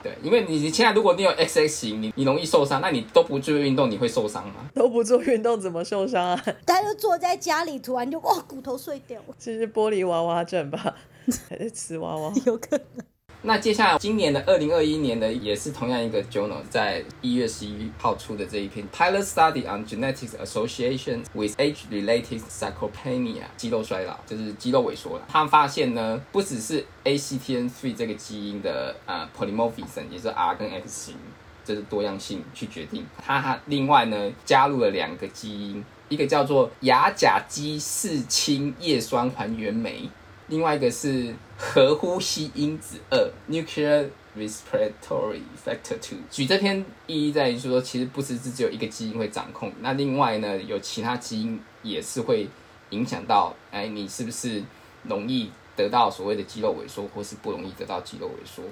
对，因为你你现在如果你有 XX 型，你你容易受伤，那你都不做运动，你会受伤吗？都不做运动怎么受伤啊？他就坐在家里，突然就哦骨头碎掉，这是玻璃娃娃症吧？还是瓷娃娃？有可能。那接下来今年的二零二一年的也是同样一个 journal，在一月十一号出的这一篇 pilot study on genetics association with age-related sarcopenia 肌肉衰老，就是肌肉萎缩了。他们发现呢，不只是 ACTN3 这个基因的呃 polymorphism，也是 R 跟 X 型，这是多样性去决定。它还另外呢加入了两个基因，一个叫做亚甲基四氢叶酸还原酶。另外一个是核呼吸因子二 （nuclear respiratory factor two）。举这篇意义在于说，其实不只是只有一个基因会掌控，那另外呢，有其他基因也是会影响到，哎，你是不是容易得到所谓的肌肉萎缩，或是不容易得到肌肉萎缩？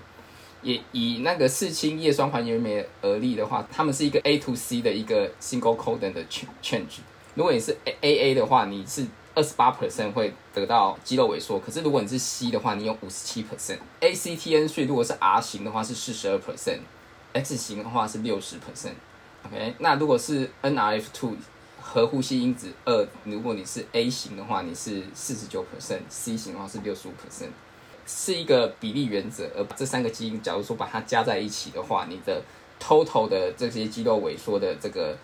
也以那个四氢叶酸还原酶而例的话，它们是一个 A to C 的一个 single codon 的 change。如果你是 A A A 的话，你是二十八 percent 会得到肌肉萎缩，可是如果你是 C 的话，你有五十七 percent。A C T N 所以如果是 R 型的话是四十二 percent，X 型的话是六十 percent。OK，那如果是 N R F two 核呼吸因子二，如果你是 A 型的话，你是四十九 percent，C 型的话是六十五 percent，是一个比例原则。而这三个基因，假如说把它加在一起的话，你的 total 的这些肌肉萎缩的这个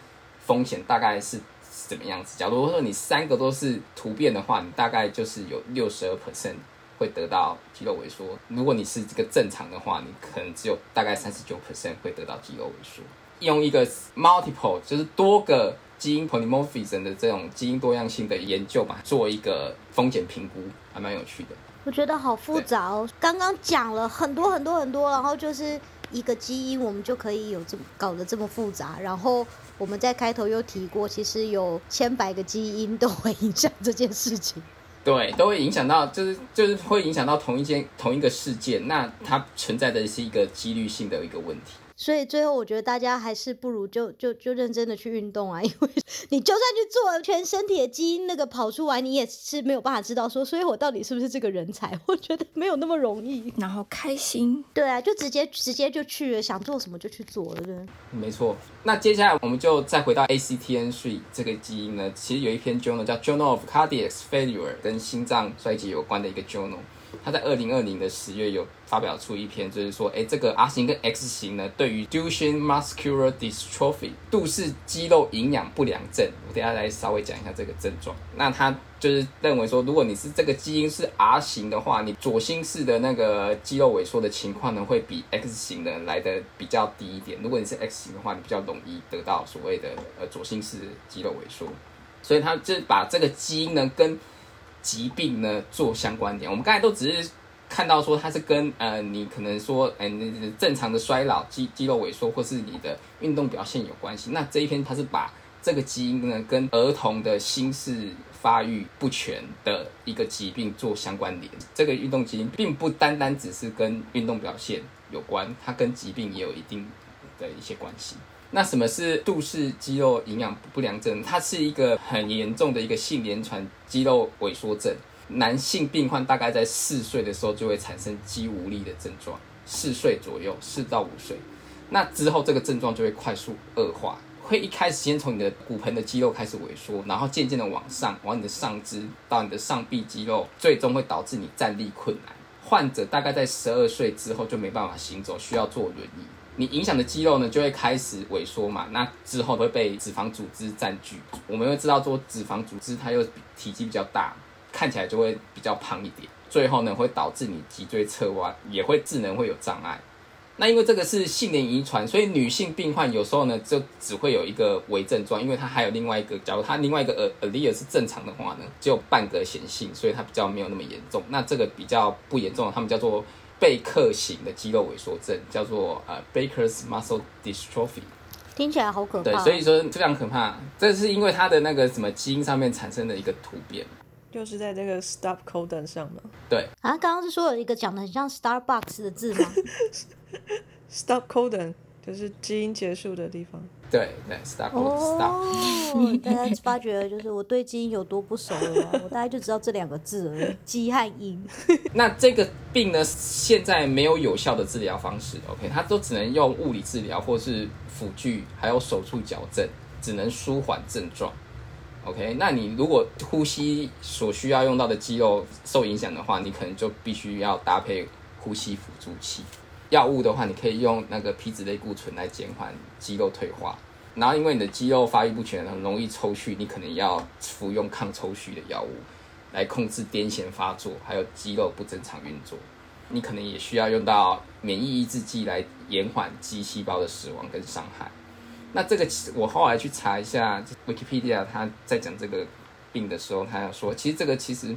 风险大概是。怎么样子？假如说你三个都是突变的话，你大概就是有六十二 percent 会得到肌肉萎缩。如果你是这个正常的话，你可能只有大概三十九 percent 会得到肌肉萎缩。用一个 multiple 就是多个基因 polymorphism 的这种基因多样性的研究吧，做一个风险评估，还蛮有趣的。我觉得好复杂哦。刚刚讲了很多很多很多，然后就是一个基因，我们就可以有这么搞得这么复杂，然后。我们在开头又提过，其实有千百个基因都会影响这件事情。对，都会影响到，就是就是会影响到同一件同一个事件，那它存在的是一个几率性的一个问题。所以最后，我觉得大家还是不如就就就认真的去运动啊，因为你就算去做全身体的基因那个跑出来，你也是没有办法知道说，所以我到底是不是这个人才？我觉得没有那么容易。然后开心，对啊，就直接直接就去了，想做什么就去做了，对。没错。那接下来我们就再回到 ACTN3 这个基因呢，其实有一篇 journal 叫 Journal of Cardiac Failure，跟心脏衰竭有关的一个 journal。他在二零二零的十月有发表出一篇，就是说，哎，这个 R 型跟 X 型呢，对于 Duchenne muscular dystrophy 杜氏肌肉营养不良症，我等下来稍微讲一下这个症状。那他就是认为说，如果你是这个基因是 R 型的话，你左心室的那个肌肉萎缩的情况呢，会比 X 型的来的比较低一点。如果你是 X 型的话，你比较容易得到所谓的呃左心室肌肉萎缩。所以他就把这个基因呢跟疾病呢做相关点，我们刚才都只是看到说它是跟呃你可能说嗯正常的衰老肌肌肉萎缩或是你的运动表现有关系。那这一篇它是把这个基因呢跟儿童的心室发育不全的一个疾病做相关联。这个运动基因并不单单只是跟运动表现有关，它跟疾病也有一定的一些关系。那什么是杜氏肌肉营养不良症？它是一个很严重的一个性连传肌肉萎缩症。男性病患大概在四岁的时候就会产生肌无力的症状，四岁左右，四到五岁。那之后这个症状就会快速恶化，会一开始先从你的骨盆的肌肉开始萎缩，然后渐渐的往上，往你的上肢到你的上臂肌肉，最终会导致你站立困难。患者大概在十二岁之后就没办法行走，需要坐轮椅。你影响的肌肉呢，就会开始萎缩嘛，那之后会被脂肪组织占据。我们会知道说，脂肪组织它又体积比较大，看起来就会比较胖一点。最后呢，会导致你脊椎侧弯，也会智能会有障碍。那因为这个是性联遗传，所以女性病患有时候呢，就只会有一个微症状，因为它还有另外一个，假如它另外一个呃 a l l e l 是正常的话呢，只有半个显性，所以它比较没有那么严重。那这个比较不严重，他们叫做。贝克型的肌肉萎缩症叫做呃 Baker's muscle dystrophy，听起来好可怕。对，所以说非常可怕。这是因为它的那个什么基因上面产生的一个突变。就是在这个 stop codon 上嘛对，啊，刚刚是说有一个讲的很像 Starbucks 的字吗？stop codon 就是基因结束的地方。对对，stop stop。哦，大家发觉就是我对基因有多不熟了吗？我大概就知道这两个字而已，基和因。那这个病呢，现在没有有效的治疗方式，OK，它都只能用物理治疗或是辅具，还有手术矫正，只能舒缓症状。OK，那你如果呼吸所需要用到的肌肉受影响的话，你可能就必须要搭配呼吸辅助器。药物的话，你可以用那个皮质类固醇来减缓肌肉退化。然后因为你的肌肉发育不全，很容易抽搐，你可能要服用抗抽搐的药物来控制癫痫发作，还有肌肉不正常运作。你可能也需要用到免疫抑制剂来延缓肌细胞的死亡跟伤害。那这个其我后来去查一下 Wikipedia，他在讲这个病的时候，他要说，其实这个其实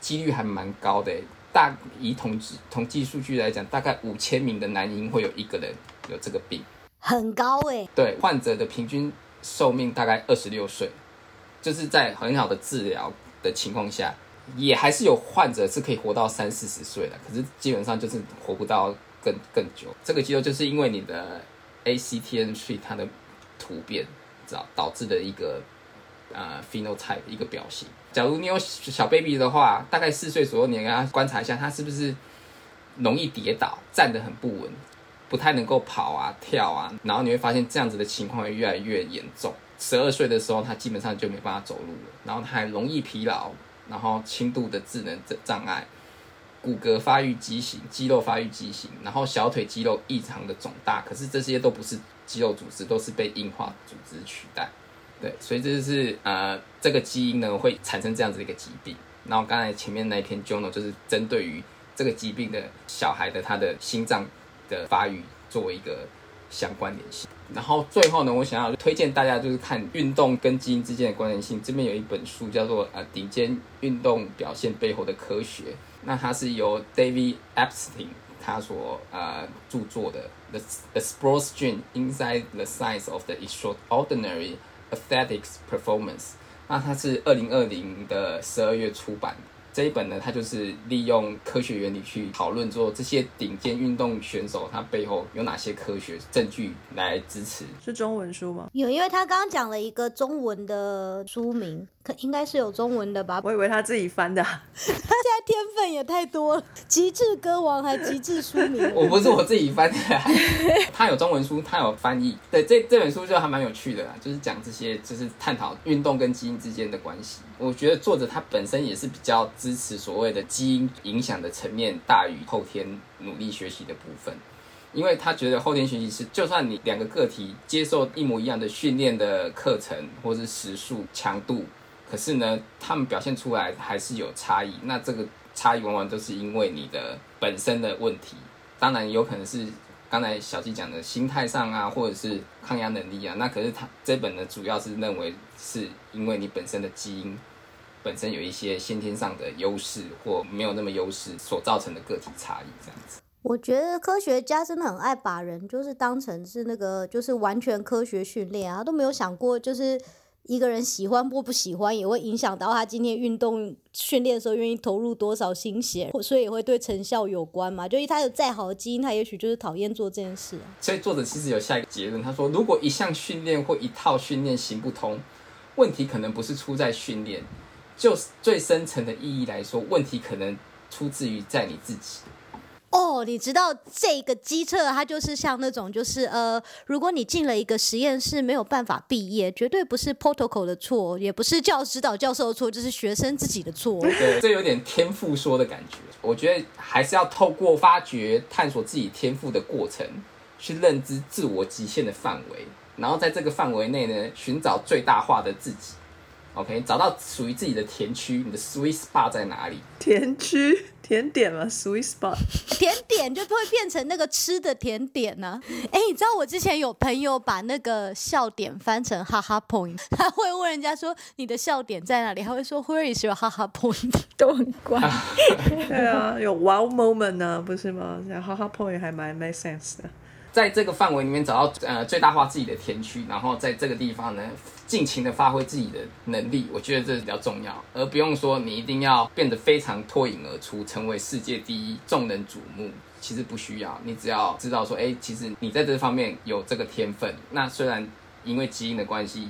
几率还蛮高的。大以统计统计数据来讲，大概五千名的男婴会有一个人有这个病。很高哎、对，患者的平均寿命大概二十六岁，就是在很好的治疗的情况下，也还是有患者是可以活到三四十岁的，可是基本上就是活不到更更久。这个肌肉就是因为你的 ACTN3 它的突变，知道导致的一个呃 phenotype 一个表型。假如你有小 baby 的话，大概四岁左右，你给他观察一下，他是不是容易跌倒，站得很不稳，不太能够跑啊、跳啊，然后你会发现这样子的情况会越来越严重。十二岁的时候，他基本上就没办法走路了，然后他还容易疲劳，然后轻度的智能障碍，骨骼发育畸形、肌肉发育畸形，然后小腿肌肉异常的肿大，可是这些都不是肌肉组织，都是被硬化组织取代。对，所以这就是呃，这个基因呢会产生这样子的一个疾病。然后刚才前面那一篇 journal 就是针对于这个疾病的小孩的他的心脏的发育作为一个相关联性。然后最后呢，我想要推荐大家就是看运动跟基因之间的关联性。这边有一本书叫做呃顶尖运动表现背后的科学，那它是由 David Epstein 他所呃著作的 The The Sports Gene Inside the Science of the Extraordinary Athletics Performance。那它是二零二零的十二月出版的。这一本呢，它就是利用科学原理去讨论说这些顶尖运动选手他背后有哪些科学证据来支持。是中文书吗？有，因为他刚刚讲了一个中文的书名，可应该是有中文的吧？我以为他自己翻的啊、他现在天分也太多了，极致歌王还极致书名。我不是我自己翻的，他有中文书，他有翻译。对，这这本书就还蛮有趣的啦，就是讲这些，就是探讨运动跟基因之间的关系。我觉得作者他本身也是比较支持所谓的基因影响的层面大于后天努力学习的部分。因为他觉得后天学习是，就算你两个个体接受一模一样的训练的课程或是时数强度，可是呢，他们表现出来还是有差异。那这个差异往往都是因为你的本身的问题，当然有可能是刚才小鸡讲的心态上啊，或者是抗压能力啊。那可是他这本呢，主要是认为是因为你本身的基因本身有一些先天上的优势或没有那么优势所造成的个体差异这样子。我觉得科学家真的很爱把人就是当成是那个就是完全科学训练啊，都没有想过就是一个人喜欢或不喜欢也会影响到他今天运动训练的时候愿意投入多少心血，所以也会对成效有关嘛。就是他有再好的基因，他也许就是讨厌做这件事啊。所以作者其实有下一个结论，他说，如果一项训练或一套训练行不通，问题可能不是出在训练，就最深层的意义来说，问题可能出自于在你自己。哦，你知道这个机测，它就是像那种，就是呃，如果你进了一个实验室没有办法毕业，绝对不是 protocol 的错，也不是教指导教授的错，就是学生自己的错。对，这有点天赋说的感觉。我觉得还是要透过发掘、探索自己天赋的过程，去认知自我极限的范围，然后在这个范围内呢，寻找最大化的自己。OK，找到属于自己的甜区，你的 sweet spot 在哪里？甜区甜点嘛，sweet spot。甜点就会变成那个吃的甜点呢、哎，你知道我之前有朋友把那个笑点翻成哈哈 point，他会问人家说你的笑点在哪里，他会说 Where is your 哈哈 point？都很怪。对啊，有 wow moment 呢、不是吗？然后哈 point 还蛮 make sense 的。在这个范围里面找到呃最大化自己的天区，然后在这个地方呢，尽情的发挥自己的能力，我觉得这是比较重要，而不用说你一定要变得非常脱颖而出，成为世界第一，众人瞩目。其实不需要，你只要知道说，哎，其实你在这方面有这个天分。那虽然因为基因的关系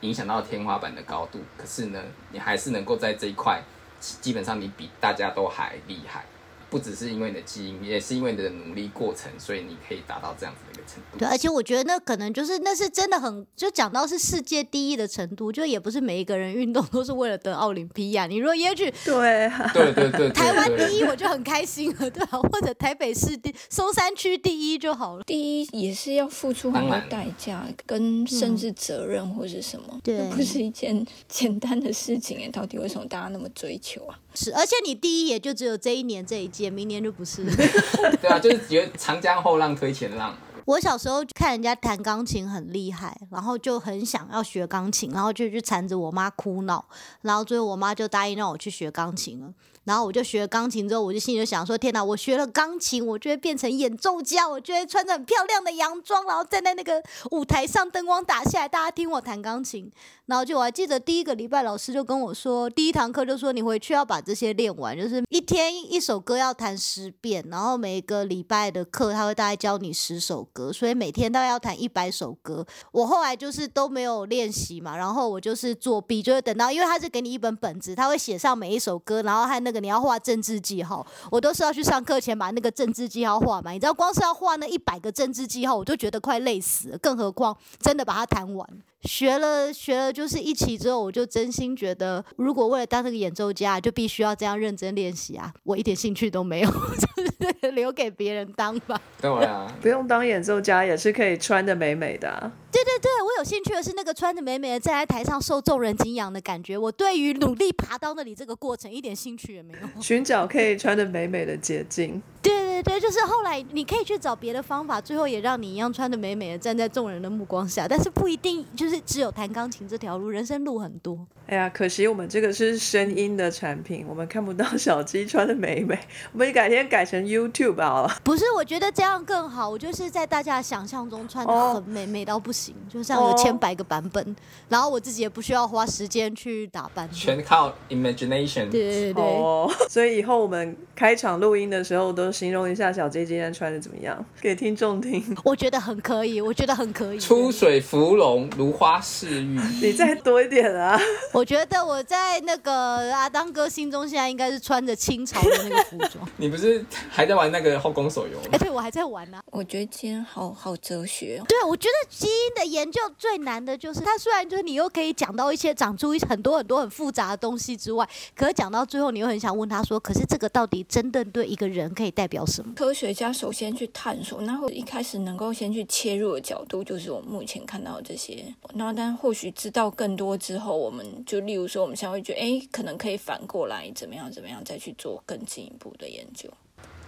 影响到天花板的高度，可是呢，你还是能够在这一块，基本上你比大家都还厉害。不只是因为你的基因，也是因为你的努力过程，所以你可以达到这样子的一个程度。对，而且我觉得那可能就是那是真的很，就讲到是世界第一的程度，就也不是每一个人运动都是为了得奥林匹亚。你如果也许对对对对，台湾第一我就很开心了，对吧？或者台北市第松山区第一就好了。第一也是要付出很多代价，跟甚至责任或者什么，对，不是一件简单的事情哎。到底为什么大家那么追求啊？是，而且你第一也就只有这一年这一届，明年就不是。对啊，就是觉得长江后浪推前浪。我小时候看人家弹钢琴很厉害，然后就很想要学钢琴，然后就去缠着我妈哭闹，然后最后我妈就答应让我去学钢琴了。然后我就学了钢琴之后，我就心里就想说：天哪！我学了钢琴，我就会变成演奏家，我就会穿着很漂亮的洋装，然后站在那个舞台上，灯光打下来，大家听我弹钢琴。然后就我还记得第一个礼拜，老师就跟我说，第一堂课就说你回去要把这些练完，就是一天一首歌要弹十遍，然后每个礼拜的课他会大概教你十首歌，所以每天大概要弹一百首歌。我后来就是都没有练习嘛，然后我就是作弊，就是等到因为他是给你一本本子，他会写上每一首歌，然后还那个。你要画政治记号，我都是要去上课前把那个政治记号画满。你知道，光是要画那一百个政治记号，我就觉得快累死了，更何况真的把它弹完。学了学了，就是一起之后，我就真心觉得，如果为了当这个演奏家，就必须要这样认真练习啊！我一点兴趣都没有，就是留给别人当吧。对啊，不用当演奏家也是可以穿的美美的。对对对，我有兴趣的是那个穿的美美的站在台上受众人敬仰的感觉。我对于努力爬到那里这个过程一点兴趣也没有。寻找可以穿的美美的捷径。对对对，就是后来你可以去找别的方法，最后也让你一样穿的美美的站在众人的目光下，但是不一定就是只有弹钢琴这条路，人生路很多。哎呀，可惜我们这个是声音的产品，我们看不到小鸡穿的美美。我们改天改成 YouTube 好了。不是，我觉得这样更好。我就是在大家想象中穿的很美，美到不行，就像有千百个版本，然后我自己也不需要花时间去打扮，全靠 imagination。对对对。所以以后我们开场录音的时候，都形容一下小鸡今天穿的怎么样，给听众听。我觉得很可以，我觉得很可以。出水芙蓉，如花似玉。你再多一点啊！我觉得我在那个阿当哥心中，现在应该是穿着清朝的那个服装。你不是还在玩那个后宫手游吗？哎，对，我还在玩呢。我觉得今天好好哲学。对，我觉得基因的研究最难的就是，它虽然就是你又可以讲到一些长出一很多很多很复杂的东西之外，可是讲到最后，你又很想问他说：“可是这个到底真的对一个人可以代表什么？”科学家首先去探索，然后一开始能够先去切入的角度，就是我目前看到这些。然后，但或许知道更多之后，我们就例如说，我们现在会觉得，哎，可能可以反过来怎么样怎么样，再去做更进一步的研究。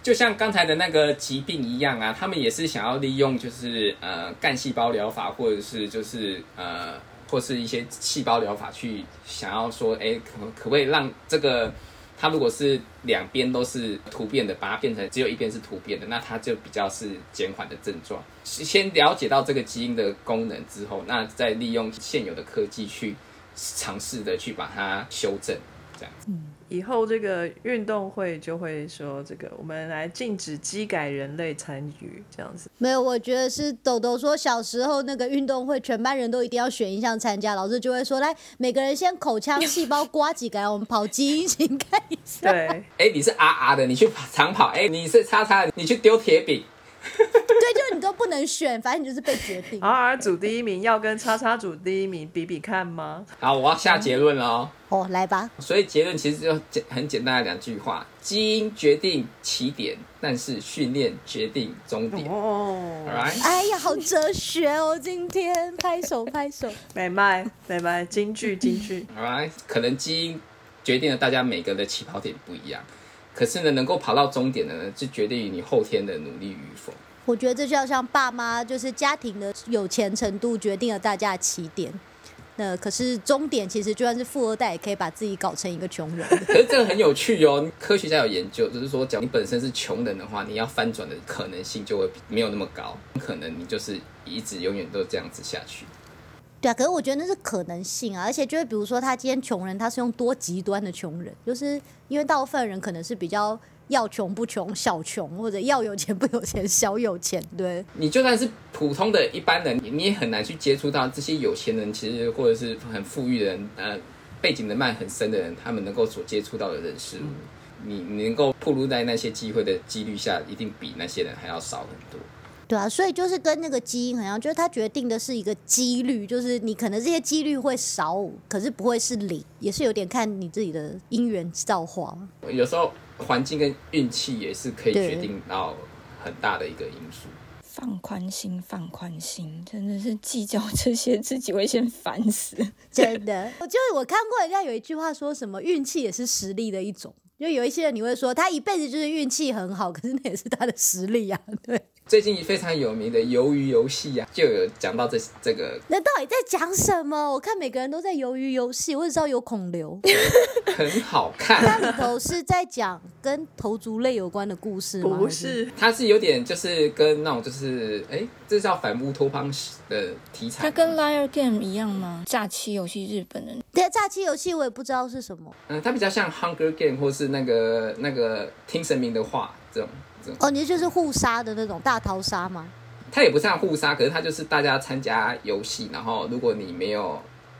就像刚才的那个疾病一样啊，他们也是想要利用就是呃干细胞疗法，或者是就是呃或是一些细胞疗法去想要说，哎，可可不可以让这个它如果是两边都是突变的，把它变成只有一边是突变的，那它就比较是减缓的症状。先了解到这个基因的功能之后，那再利用现有的科技去尝试的去把它修正，这样。嗯。以后这个运动会就会说，这个我们来禁止机改人类参与这样子。没有，我觉得是豆豆说小时候那个运动会，全班人都一定要选一项参加，老师就会说，来每个人先口腔细胞刮几个，我们跑基因型看一下。对，哎，你是啊啊的，你去长跑，哎，你是叉叉的，你去丢铁饼。对，就是你都不能选，反正你就是被决定。R 组第一名要跟叉叉组第一名比比看吗？好，我要下结论了哦。哦，来吧。所以结论其实就简很简单的两句话：基因决定起点，但是训练决定终点。哦，哎呀，好哲学哦！今天拍手拍手，美麦美麦，京剧京剧。Alright，可能基因决定了大家每个的起跑点不一样。可是呢，能够跑到终点的呢，就决定于你后天的努力与否。我觉得这就要像爸妈，就是家庭的有钱程度决定了大家的起点。那可是终点其实就算是富二代，也可以把自己搞成一个穷人。可是这个很有趣哦，科学家有研究，就是说，讲你本身是穷人的话，你要翻转的可能性就会没有那么高，可能你就是一直永远都这样子下去。对啊，可是我觉得那是可能性啊，而且就是比如说他今天穷人，他是用多极端的穷人，就是因为大部分人可能是比较要穷不穷、小穷，或者要有钱不有钱、小有钱，对。你就算是普通的一般人，你也很难去接触到这些有钱人，其实或者是很富裕的人，呃，背景的脉很深的人，他们能够所接触到的人事物，你你能够暴露在那些机会的几率下，一定比那些人还要少很多。对啊，所以就是跟那个基因很像，就是它决定的是一个几率，就是你可能这些几率会少，可是不会是零，也是有点看你自己的因缘造化。有时候环境跟运气也是可以决定到很大的一个因素。放宽心，放宽心，真的是计较这些，自己会先烦死。真的，我就是我看过人家有一句话说什么，运气也是实力的一种。就有一些人你会说他一辈子就是运气很好，可是那也是他的实力啊，对。最近非常有名的鱿鱼游戏呀，就有讲到这这个。那到底在讲什么？我看每个人都在鱿鱼游戏，我只知道有孔刘，很好看。它里头是在讲跟头足类有关的故事吗？不是，它是有点就是跟那种就是哎，这叫反乌托邦的题材。它跟 Liar Game 一样吗？假期游戏，日本人。对，诈欺游戏我也不知道是什么。嗯，它比较像 Hunger Game 或是那个那个听神明的话这种。哦，你就是互杀的那种大逃杀吗？它也不算互杀，可是它就是大家参加游戏，然后如果你没有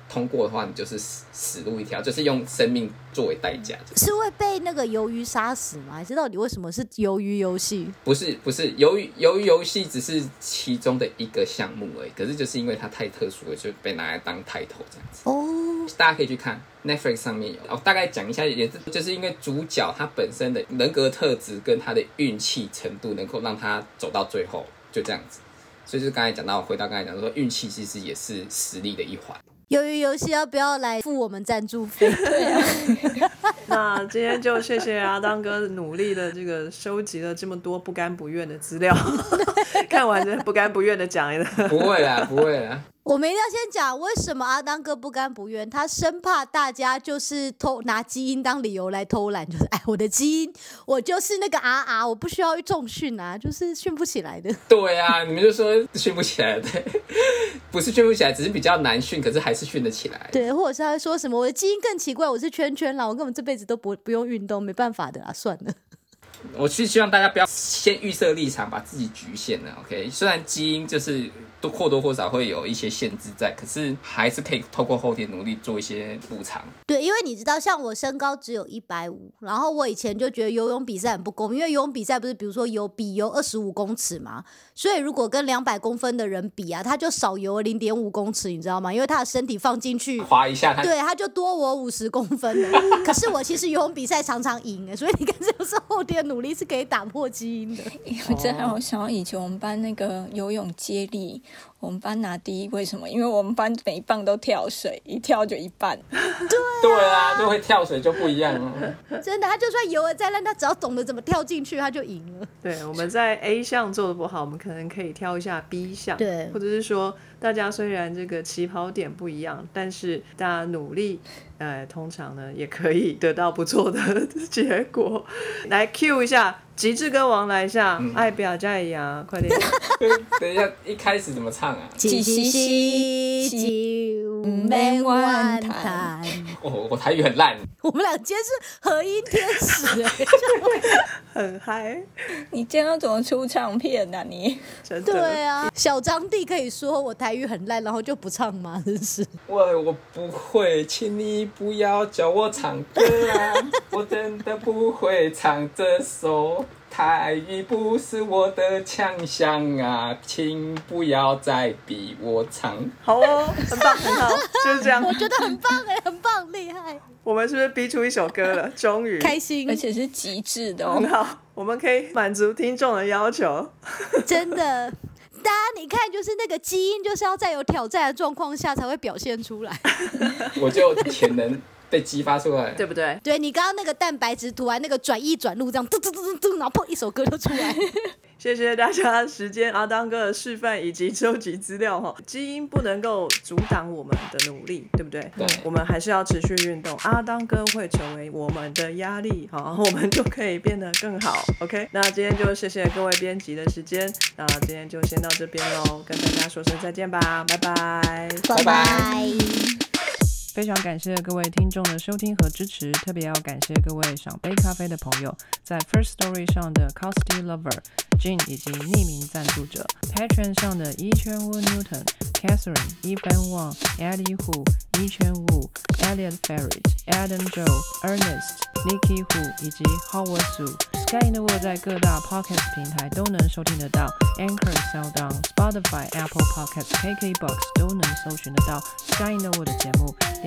通过的话，你就是死死路一条，就是用生命作为代价。是会被那个鱿鱼杀死吗？还是到底为什么是鱿鱼游戏？不是，不是鱿鱼鱿鱼游戏只是其中的一个项目而已。可是就是因为它太特殊了，就被拿来当抬头这样子。哦，大家可以去看。Netflix 上面有，哦，大概讲一下，也是就是因为主角他本身的人格特质跟他的运气程度，能够让他走到最后，就这样子。所以就是刚才讲到，回到刚才讲说，运气其实也是实力的一环。由于游戏要不要来付我们赞助费？对啊。那今天就谢谢阿当哥努力的这个收集了这么多不甘不愿的资料，看完这不甘不愿的讲一个不会啦，不会啦。我们一定要先讲为什么阿当哥不甘不愿，他生怕大家就是偷拿基因当理由来偷懒，就是哎，我的基因我就是那个啊啊，我不需要重训啊，就是训不起来的。对啊，你们就说训不起来，对，不是训不起来，只是比较难训，可是还是训得起来。对，或者是他说什么我的基因更奇怪，我是圈圈啦，我根本这辈子都不不用运动，没办法的啦，算了。我是希望大家不要先预设立场，把自己局限了。OK，虽然基因就是都或多或少会有一些限制在，可是还是可以透过后天努力做一些补偿。对，因为你知道，像我身高只有一百五，然后我以前就觉得游泳比赛很不公，因为游泳比赛不是比如说游比游二十五公尺嘛，所以如果跟两百公分的人比啊，他就少游了零点五公尺，你知道吗？因为他的身体放进去滑一下，对，他就多我五十公分的。可是我其实游泳比赛常常赢哎，所以你看这就是后天。努力是可以打破基因的。这让我想到以前我们班那个游泳接力，我们班拿第一，为什么？因为我们班每一棒都跳水，一跳就一半。对对啊，就会跳水就不一样了。真的，他就算游了再烂，他只要懂得怎么跳进去，他就赢了。对，我们在 A 项做的不好，我们可能可以挑一下 B 项。对，或者是说，大家虽然这个起跑点不一样，但是大家努力。呃，通常呢也可以得到不错的 结果。来 Q 一下极致歌王来一下，爱表加一样，快点。等一下，一开始怎么唱啊？七夕夕酒没完谈。我我台语很烂。我们俩今天是合音天使，很嗨。你今天要怎么出唱片呢？你？对啊，小张弟可以说我台语很烂，然后就不唱吗？真是。我我不会，请你。不要叫我唱歌啊！我真的不会唱这首台语，不是我的强项啊！请不要再逼我唱。好哦，很棒，很好，就是这样。我觉得很棒哎，很棒，厉害。我们是不是逼出一首歌了？终于开心，而且是极致的，很好。我们可以满足听众的要求，真的。大家你看，就是那个基因，就是要在有挑战的状况下才会表现出来。我就潜能被激发出来，对不对？对你刚刚那个蛋白质涂完那个转移转录，这样嘟嘟嘟嘟嘟，然后砰，一首歌就出来。谢谢大家时间，阿当哥的示范以及收集资料哈。基因不能够阻挡我们的努力，对不对？对我们还是要持续运动。阿当哥会成为我们的压力，好，我们就可以变得更好。OK，那今天就谢谢各位编辑的时间，那今天就先到这边喽，跟大家说声再见吧，拜拜。拜拜。非常感谢各位听众的收听和支持，特别要感谢各位赏杯咖啡的朋友，在 First Story 上的 Costy Lover、Jane 以及匿名赞助者，Patron 上的一圈 Wu Newton、Catherine、Evan Wang、Eddie Hu、一圈 Wu、Elliot Ferret、Adam Joe、Ernest、Nikki Hu 以及 Howard Su。Sky in the World 在各大 Podcast 平台都能收听得到，Anchor、SoundOn、Spotify、Apple Podcasts、KKBox 都能搜寻得到 Sky in the World 的节目。